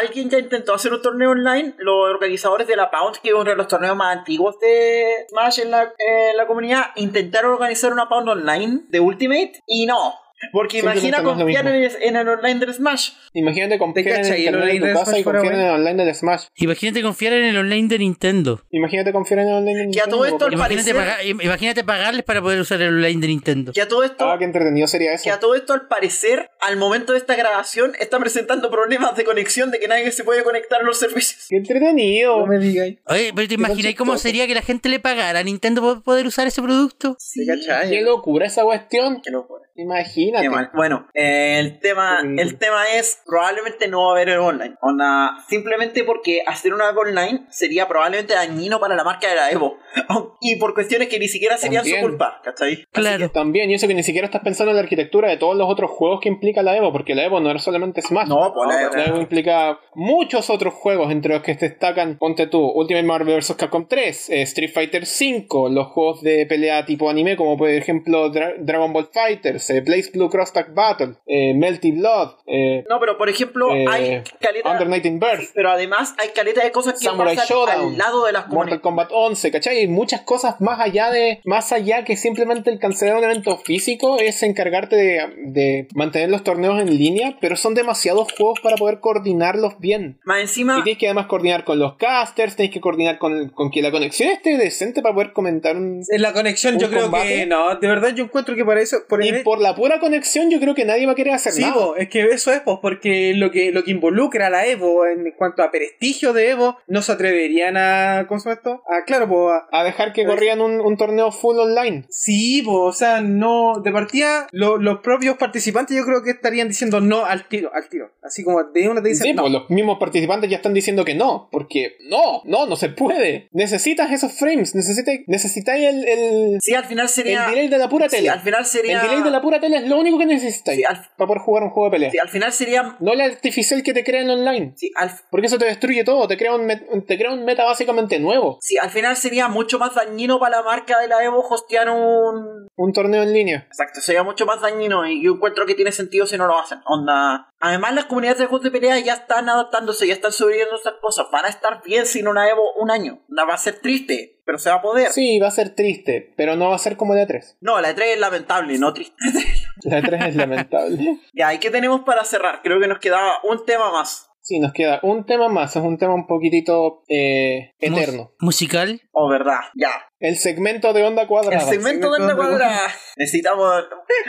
alguien ya intentó hacer un torneo online, los organizadores de la Pound, que es uno de los torneos más antiguos de Smash en la, en la comunidad, intentaron organizar una Pound online de Ultimate y no. Porque imagina confiar en el, en el online del Smash. Imagínate confiar en el online de tu casa Smash y confiar en el online del Smash. Imagínate confiar en el online de Nintendo. Imagínate confiar en el online de Que a todo Nintendo, esto al Imagínate, parecer- pagar- imagínate pagarles para poder usar el online de Nintendo. Que a todo esto, Ah, qué entretenido sería eso. que a todo esto al parecer, al momento de esta grabación, está presentando problemas de conexión de que nadie se puede conectar a los servicios. Qué entretenido. No me digas. Oye, pero te imagináis cómo sería que la gente le pagara a Nintendo por poder usar ese producto? ¿Te cachai? Qué locura esa cuestión. Qué locura. Imagínate. Bueno, eh, el tema, el tema es probablemente no va a haber el online. Onda, simplemente porque hacer una Evo online sería probablemente dañino para la marca de la Evo. y por cuestiones que ni siquiera serían También. su culpa, ¿cachai? Claro. También, y eso que ni siquiera estás pensando en la arquitectura de todos los otros juegos que implica la Evo, porque la Evo no era solamente Smash. No, pues la Evo. La Evo implica muchos otros juegos, entre los que destacan, ponte tú, Ultimate Marvel vs. Capcom 3, eh, Street Fighter 5, los juegos de pelea tipo anime, como por ejemplo Dra- Dragon Ball Fighters, eh, Blaze Blue Cross Tag Battle, eh, Melty Blood, eh, No, pero por ejemplo, eh, hay caleta. Under Night in Birth, Pero además hay caleta de cosas que Samurai pasan Showdown, al lado de las Mortal. Kombat 11, ¿cachai? Hay muchas cosas más allá de más allá que simplemente el cancelar un evento físico es encargarte de, de mantener los torneos en línea, pero son demasiados juegos para poder coordinarlos bien. Más Y encima, tienes que además coordinar con los casters, tienes que coordinar con, con que la conexión esté decente para poder comentar un... En la conexión ¿Un yo creo combate? que no, de verdad yo encuentro que para eso... Por Y el- por la pura conexión yo creo que nadie va a querer hacer Sí, nada. po, es que eso es, pues, porque lo que, lo que involucra a la Evo en cuanto a prestigio de Evo, no se atreverían a. ¿Cómo se esto? A, claro, pues. a- A dejar que Pues- corrían un, un torneo full online. Sí, pues, o sea, no. De partida, lo- los propios participantes yo creo que estarían diciendo no al tiro, al tiro. Así como de una te dicen Sí, no. pues los mismos participantes ya están diciendo que no, porque no, no, no se puede. Necesitas esos frames, necesitas, necesitáis el, el, sí, al final el sería. delay de la pura sí, tele. al final sería. El delay de la pura tele es lo único que Sí, al- para poder jugar un juego de pelea. sí, al final sería. No el artificial que te crea en online. Sí, al, Porque eso te destruye todo, te crea un, met- te crea un meta básicamente nuevo. sí, al final sería mucho más dañino para la marca de la Evo hostear un. Un torneo en línea. Exacto, sería mucho más dañino y yo encuentro que tiene sentido si no lo hacen. Onda. Además, las comunidades de juegos de pelea ya están adaptándose, ya están sobreviviendo estas cosas. Van a estar bien sin una Evo un año. Va a ser triste, pero se va a poder. Sí, va a ser triste, pero no va a ser como la 3. No, la E3 es lamentable, no triste. La 3 es lamentable. ya, ¿y qué tenemos para cerrar? Creo que nos quedaba un tema más. Sí, nos queda un tema más, es un tema un poquitito eh, eterno. Mus- musical. Oh, verdad, ya. El segmento de onda El cuadrada. segmento de Onda Cuadrada. Necesitamos.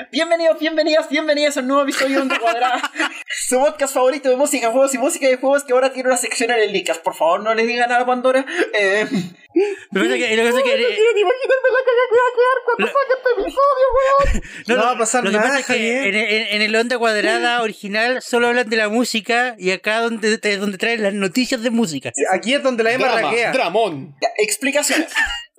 Bienvenidos, bienvenidas, bienvenidas a un nuevo episodio de Onda Cuadrada. Su podcast favorito de música, juegos y música de juegos que ahora tiene una sección en el Licas. Por favor, no le digan a la Pandora. Eh, Lo que pasa que, lo que, pasa que- quiero ni imaginarme la caga que va a quedar cuando Lo- saque este episodio, weón. no, No lo- va a pasar lo que nada, pasa es que en, en- en el Onda Cuadrada original solo hablan de la música y acá donde, de- donde traen las noticias de música. Aquí es donde la Emma Drama, raquea. dramón. ya, explicaciones.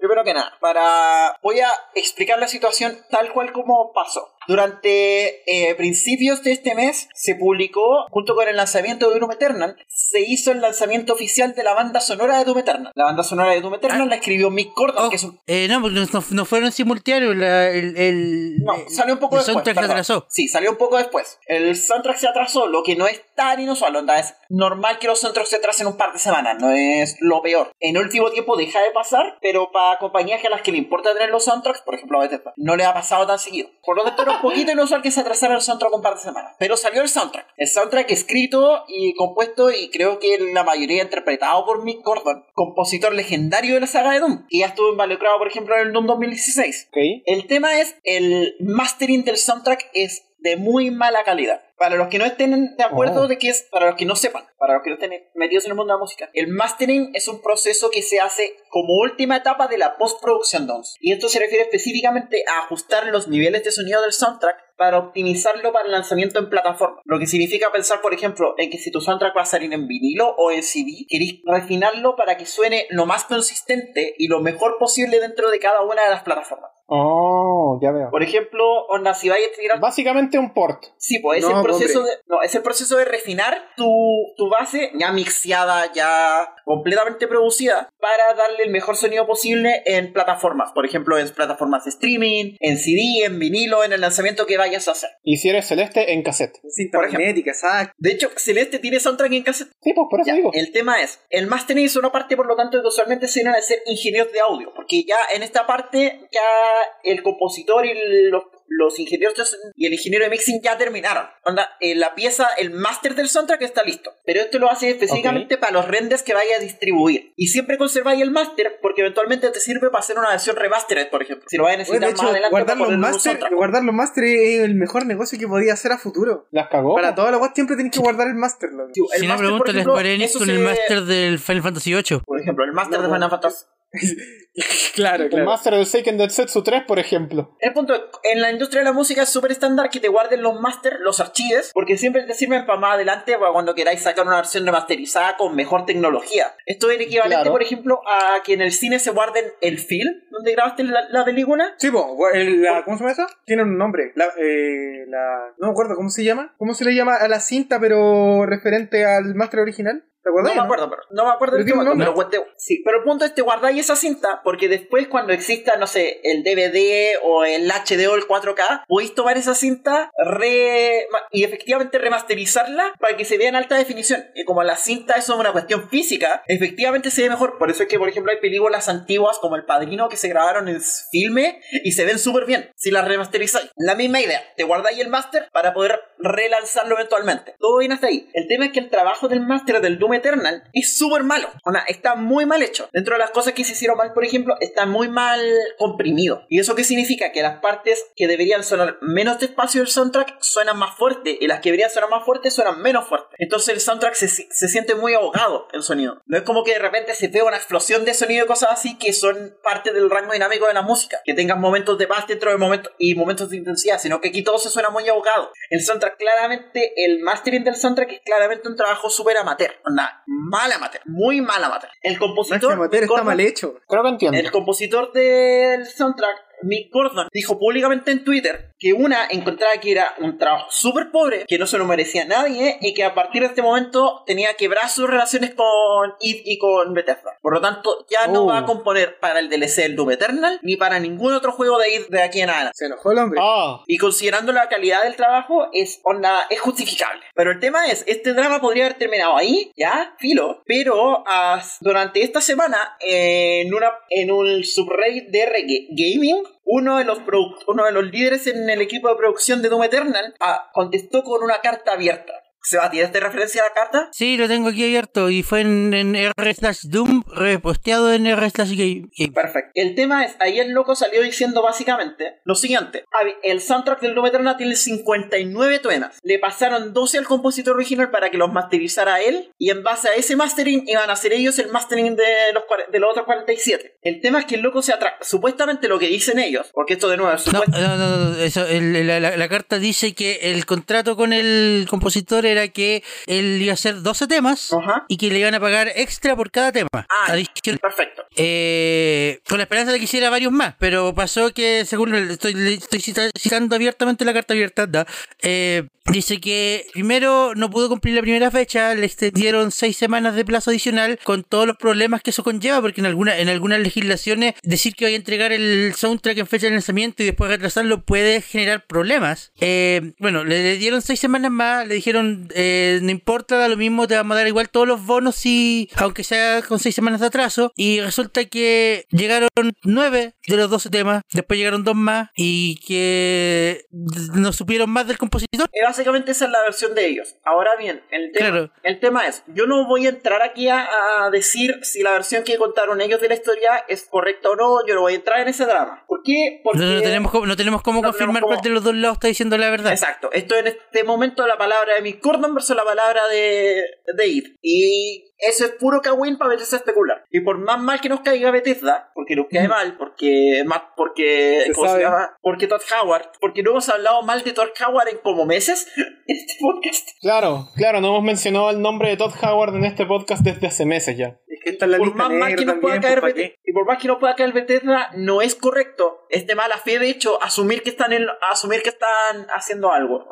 Primero que nada, para. Voy a explicar la situación tal cual como pasó. Durante eh, principios de este mes se publicó, junto con el lanzamiento de Doom Eternal, se hizo el lanzamiento oficial de la banda sonora de Doom Eternal. La banda sonora de Doom Eternal Ah. la escribió Mick Gordon, Oh, que es un eh, no, porque no, no- fueron simultáneos. la- el, el, No, el- salió un poco el después. soundtrack se atrasó. Sí, salió un poco después. El soundtrack se atrasó, lo que no es tan inusual. Onda, es normal que los soundtracks se atrasen un par de semanas, no es lo peor. En último tiempo deja de pasar, pero para compañías que a las que le importa tener los soundtracks, por ejemplo a Bethesda, no le ha pasado tan seguido. Por lo tanto, era un poquito inusual que se atrasara el soundtrack un par de semanas. Pero salió el soundtrack. El soundtrack escrito y compuesto, y creo que la mayoría interpretado por Mick Gordon, compositor legendario de la saga de Doom. Y ya estuvo involucrado, por ejemplo, en el Doom 2016. Ok. El tema es, el mastering del soundtrack es de muy mala calidad. Para los que no estén de acuerdo Oh. de que es, para los que no sepan, para los que no estén metidos en el mundo de la música, el mastering es un proceso que se hace como última etapa de la postproducción de Y esto se refiere específicamente a ajustar los niveles de sonido del soundtrack para optimizarlo para el lanzamiento en plataforma. Lo que significa pensar, por ejemplo, en que si tu soundtrack va a salir en vinilo o en CD, queréis refinarlo para que suene lo más consistente y lo mejor posible dentro de cada una de las plataformas. Oh, ya veo. Por ejemplo, onda, si vais a tirar... Básicamente un port. Sí, pues es No, el proceso hombre. de. No, es el proceso de refinar tu, tu base ya mixeada, ya completamente producida, para darle el mejor sonido posible en plataformas. Por ejemplo, en plataformas de streaming, en CD, en vinilo, en el lanzamiento que vayas a hacer. Y si eres celeste, en cassette. Cinta Por ejemplo. exacto. De hecho, Celeste tiene soundtrack en cassette. Sí, pues por eso Ya, digo. el tema es, el mastering es una parte, por lo tanto, que usualmente se vienen a ser ingenieros de audio, porque ya en esta parte, ya el compositor y los, los ingenieros y el ingeniero de mixing ya terminaron. Onda, eh, la pieza, el master del soundtrack está listo, pero esto lo hace específicamente para los renders que vaya a distribuir. Y siempre conserváis el master, porque eventualmente te sirve para hacer una versión remastered, por ejemplo. Si lo vais a necesitar de más adelante guardar los, master, guardar los master es el mejor negocio que podía hacer a futuro. Las cagó. Para toda la web siempre tienes que guardar el el si no, pregúntale a ejemplo, Square Enix con el máster del Final Fantasy VIII. Por ejemplo, el master No, de. Final Fantasy. claro, El claro. Master del Seiken Densetsu 3, por ejemplo. El punto es, en la industria de la música es súper estándar que te guarden los máster, los archives, porque siempre te sirven para más adelante, para cuando queráis sacar una versión remasterizada con mejor tecnología. Esto es el equivalente, Claro. por ejemplo, a que en el cine se guarden el film donde grabaste la, la película. Sí, po, el- la- ¿cómo se llama eso? Tiene un nombre. La, eh, la, no me acuerdo cómo se llama. ¿Cómo se le llama a la cinta, pero referente al máster original? ¿Te acuerdas? No me acuerdo, pero no me acuerdo un tema, nombre. pero te- sí, pero el punto es te guardáis esa cinta porque después cuando exista, no sé, el DVD o el HD o el 4K, podéis tomar esa cinta re y efectivamente remasterizarla para que se vea en alta definición. Y como la cinta es una cuestión física, efectivamente se ve mejor. Por eso es que, por ejemplo, hay películas antiguas como El Padrino que se grabaron en filme y se ven súper bien si las remasterizáis. La misma idea, te guardáis el máster para poder relanzarlo eventualmente. Todo bien hasta ahí. El tema es que el trabajo del máster del Doom Eternal es súper malo. Ona, está muy mal hecho. Dentro de las cosas que se hicieron mal, por ejemplo, está muy mal comprimido. ¿Y eso qué significa? Que las partes que deberían sonar menos despacio del soundtrack suenan más fuerte y las que deberían sonar más fuertes suenan menos fuertes. Entonces el soundtrack se, se siente muy ahogado en sonido. No es como que de repente se vea una explosión de sonido y cosas así que son parte del rango dinámico de la música. Que tengas momentos de paz dentro de momentos y momentos de intensidad, sino que aquí todo se suena muy ahogado. El soundtrack claramente, el mastering del soundtrack es claramente un trabajo súper amateur. Onda, mal amateur, muy mal amateur. El compositor... Está Gordon- mal hecho. Creo que entiendo. el compositor del soundtrack, Mick Gordon, dijo públicamente en Twitter que una encontraba que era un trabajo súper pobre, que no se lo merecía nadie y que a partir de este momento tenía que quebrar sus relaciones con id y con Bethesda. Por lo tanto, ya no Oh. va a componer para el DLC del Doom Eternal ni para ningún otro juego de id de aquí en adelante. Se enojó el hombre. Ah, Y considerando la calidad del trabajo, es onda, es justificable. Pero el tema es, este drama podría haber terminado ahí, ya, filo. Pero durante esta semana, en una en un subreddit de RG Gaming, uno de los uno de los líderes en el equipo de producción de Doom Eternal ah, contestó con una carta abierta. ¿Se va a tirar de referencia a la carta? Sí, lo tengo aquí abierto y fue en, en r slash doom reposteado en r slash game. game. Perfecto. El tema es, ahí el loco salió diciendo básicamente lo siguiente. El soundtrack del Doom Eternal tiene 59 temas. Le pasaron 12 al compositor original para que los masterizara él. Y en base a ese mastering iban a hacer ellos el mastering de los, de los otros 47. El tema es que el loco se atra... Supuestamente lo que dicen ellos, porque esto de nuevo es No, no, no, no, eso, el- la, la- la carta dice que el contrato con el compositor era que él iba a hacer 12 temas y que le iban a pagar extra por cada tema. Ah, perfecto. Eh, con la esperanza de que hiciera varios más, pero pasó que, según el- estoy, le- estoy cita- citando abiertamente la carta abierta, da, eh, dice que primero no pudo cumplir la primera fecha, le extendieron seis semanas de plazo adicional con todos los problemas que eso conlleva, porque en, alguna, en algunas legislaciones decir que voy a entregar el soundtrack en fecha de lanzamiento y después retrasarlo puede generar problemas. Eh, bueno, le, le dieron seis semanas más, le dijeron, eh, no importa, da lo mismo, te vamos a dar igual todos los bonos, y, aunque sea con seis semanas de atraso, y resulta que llegaron nueve de los 12 temas, después llegaron dos más, y que no supieron más del compositor. Eh, básicamente esa es la versión de ellos. Ahora bien, el tema, Claro. el tema es, yo no voy a entrar aquí a, a decir si la versión que contaron ellos de la historia es correcta o no, yo no voy a entrar en ese drama. ¿Por qué? Porque... No, no tenemos no tenemos cómo No confirmar tenemos cómo- cuál de los dos lados está diciendo la verdad. Exacto, esto en este momento la palabra de Mick Gordon versus la palabra de, de. Y eso es puro cagüín para meterse a especular. Y por más mal que nos caiga Bethesda, porque nos cae mal, porque más porque Se ¿cómo se sabe. llama? Porque Todd Howard, porque no hemos hablado mal de Todd Howard en como meses en este podcast. claro, claro, no hemos mencionado el nombre de Todd Howard en este podcast desde hace meses ya. Es que está en la por lista más mal que nos pueda caer pues, ¿para Bethesda, y por más que nos pueda caer Bethesda, no es correcto. Es de mala fe, de hecho, asumir que están en, asumir que están haciendo algo.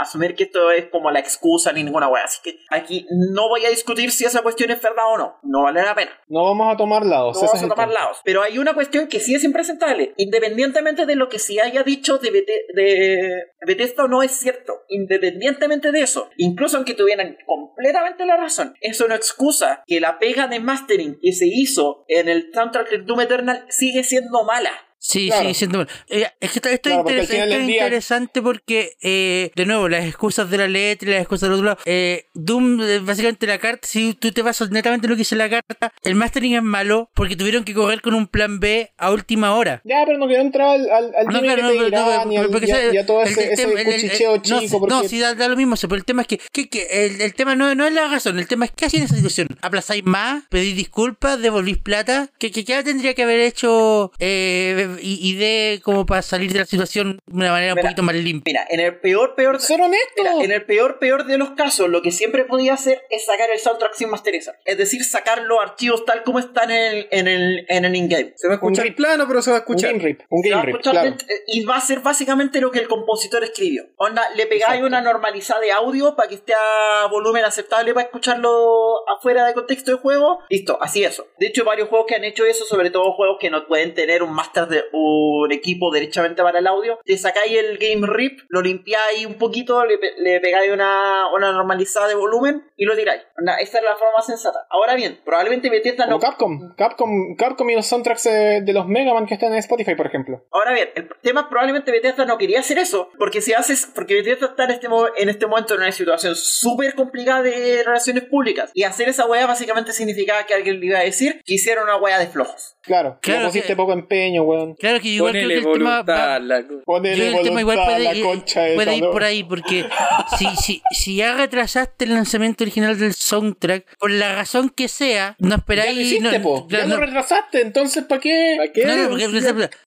Asumir que esto es como la excusa ni ninguna wea. Así que aquí no voy a discutir si esa cuestión es verdad o no. No vale la pena. No vamos a tomar lados. No vamos a tomar lados. Pero hay una cuestión que sí es impresentable. Independientemente de lo que se haya dicho de, Bete- de Bethesda no es cierto. Independientemente de eso. Incluso aunque tuvieran completamente la razón. Eso no excusa que la pega de mastering que se hizo en el soundtrack de Doom Eternal sigue siendo mala. Sí, Claro. sí, siento mal. Eh, es que esto, esto Claro, es, esto día- interesante porque, eh, de nuevo, las excusas de la letra y las excusas del otro lado. Eh, Doom, eh, básicamente la carta, si tú te basas netamente en lo que dice la carta, el mastering es malo porque tuvieron que correr con un plan B a última hora. Ya, pero no quiero entrar al, al, al No, claro, no, pero- no, Irán porque y a- ese- y a todo ese, el el- chico. no, sí, porque... No, sí, da, da lo mismo, pero el tema es que, que, que el, el tema no, no es la razón, el tema es qué hacía en esa situación. ¿Aplazáis más? ¿Pedís disculpas? ¿Devolvís plata? ¿Qué, qué, qué tendría que haber hecho eh, y, y dé como para salir de la situación de una manera un poquito más limpia. Mira, en el peor, peor. Ser honesto. Mira, en el peor, peor de los casos, lo que siempre podía hacer es sacar el soundtrack sin masterizar. Es decir, sacar los archivos tal como están en el, en el, en el in-game. Se va a escuchar rip. plano, pero se va a Un escuchar. game rip. Un Se va a game rip, escuchar claro. dent- eh, Y va a ser básicamente lo que el compositor escribió. Onda, le pegáis una normalizada de audio para que esté a volumen aceptable para escucharlo afuera de contexto de juego. Listo, así eso. De hecho, varios juegos que han hecho eso, sobre todo juegos que no pueden tener un master de un equipo derechamente para el audio, te sacáis el game rip, lo limpiáis un poquito, le, pe- le pegáis una, una normalizada de volumen y lo tiráis. Esa es la forma más sensata. Ahora bien, probablemente Bethesda no Capcom. Capcom. Capcom y los soundtracks eh, de los Mega Man que están en Spotify, por ejemplo. Ahora bien, el tema es probablemente Bethesda no quería hacer eso, porque si haces, porque Bethesda está en este, mo- en este momento en una situación súper complicada de relaciones públicas, y hacer esa weá básicamente significaba que alguien le iba a decir que hicieron una weá de flojos. Claro. Claro le pusiste que- poco empeño, weón. Claro que igual creo Ponele que el tema va- la- Ponele creo el tema igual puede, la concha de puede ir esa, por ahí, porque si, si, si ya retrasaste el lanzamiento original del soundtrack, por la razón que sea, no Ya esperáis. lo hiciste, no, po. Ya lo no. retrasaste, entonces ¿para qué? ¿Para qué? No, no, porque,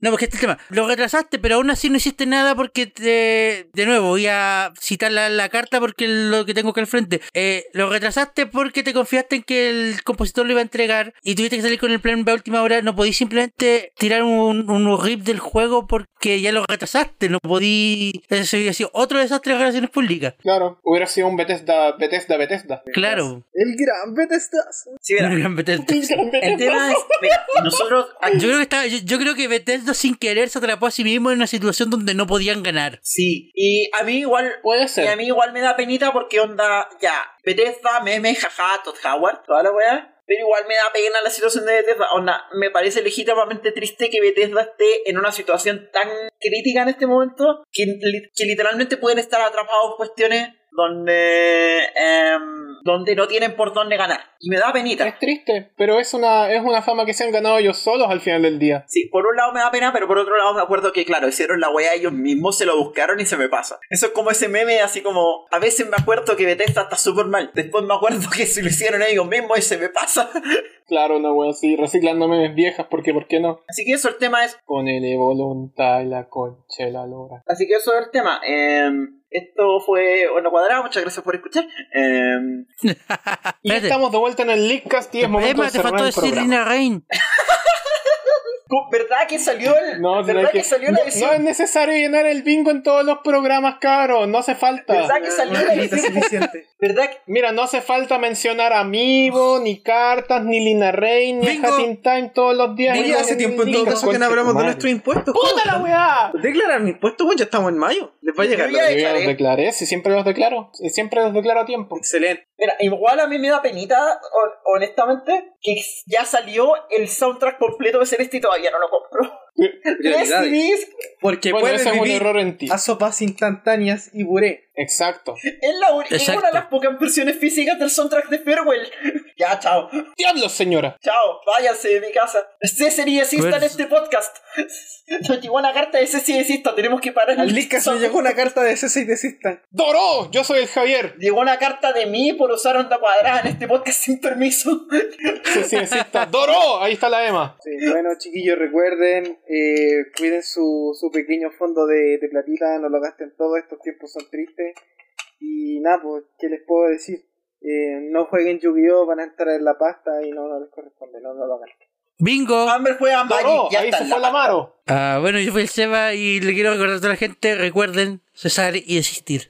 no, porque este es el tema. Lo retrasaste, pero aún así no hiciste nada porque, te, de nuevo, voy a citar la, la carta porque es lo que tengo acá al frente. Eh, lo retrasaste porque te confiaste en que el compositor lo iba a entregar y tuviste que salir con el plan B a última hora. No podís simplemente tirar un, un rip del juego porque ya lo retrasaste. No podí... Eso hubiera sido otro desastre de relaciones públicas. Claro, hubiera sido un Bethesda, Bethesda, Bethesda. Claro. El gran Bethesda. Sí, verá, el tema es, mira, nosotros Yo creo que está, yo, yo creo que Bethesda sin querer se atrapó a sí mismo en una situación donde no podían ganar. sí, y a mí igual Puede Y a ser. mí igual me da penita porque onda, ya, Bethesda, meme, jaja, Todd Howard, toda la weá. Pero igual me da pena la situación de Bethesda. Onda, me parece legítimamente triste que Bethesda esté en una situación tan crítica en este momento que, que literalmente pueden estar atrapados cuestiones donde, em, donde no tienen por dónde ganar. Y me da penita. Es triste, pero es una, es una fama que se han ganado ellos solos al final del día. Sí, por un lado me da pena, pero por otro lado me acuerdo que, claro, hicieron la weá ellos mismos, se lo buscaron y se me pasa. Eso es como ese meme, así como, a veces me acuerdo que Bethesda está súper mal, después me acuerdo que se lo hicieron ellos mismos y se me pasa. Claro, no, weón, sí, reciclando memes viejas, porque ¿por qué no? Así que eso el tema es, Ponele voluntad y la concha de la lora. así que eso es el tema. Em, esto fue Bueno Cuadrado, muchas gracias por escuchar. Em, Y estamos de vuelta en el Leakcast y es momento Emma, de te faltó el decir programa. Lina Rain. ¿Verdad que salió el... No, ¿Verdad que, que, salió no, la no es edición? necesario llenar el bingo en todos los programas, caro. No hace falta. ¿Verdad que salió la Una edición? suficiente. ¿Verdad. Mira, no hace falta mencionar Amiibo, ni cartas, ni Lina Rey, ni Bingo. Hat Time todos los días. Oye, hace tiempo en todo caso que no hablamos de nuestros impuestos. ¡Puta la weá! Declarar mi impuesto, bueno, ya estamos en mayo. Les va a llegar. Yo la ya- Yo ya los declaré. si siempre los declaro. si Siempre los declaro a tiempo. Excelente. Mira, igual a mí me da penita, hon- honestamente, que ya salió el soundtrack completo de Celeste y todavía no lo compro. Tres. CDs Porque Bueno, puedes es un vivir error en ti. a sopas instantáneas y puré. Exacto. es, la Exacto. una de las pocas versiones físicas del soundtrack de Farewell. ya, chao. ¡Diablos, señora! Chao, váyanse de mi casa. César y desista en Pues- este podcast. Nos llegó una carta de César y desista, tenemos que parar. Al sound- llegó una carta de C6 desistan. ¡Doró! Yo soy el Javier. Llegó una carta de mí por usar onda cuadrada en este podcast sin permiso. Sí, sí, está. ¡Doró! Ahí está la Emma. Sí, bueno, chiquillos, recuerden, eh, cuiden su, su pequeño fondo de, de platita, no lo gasten todo, estos tiempos son tristes. Y nada, pues, ¿qué les puedo decir? Eh, no jueguen Yu-Gi-Oh! van a entrar en la pasta y no, no les corresponde, no, no lo hagan. Bingo. Amber juega Magic, ¡Doró! ya Ahí se fue la Maro. Ah, bueno, yo fui el Seba y le quiero recordar a toda la gente, recuerden cesar y desistir.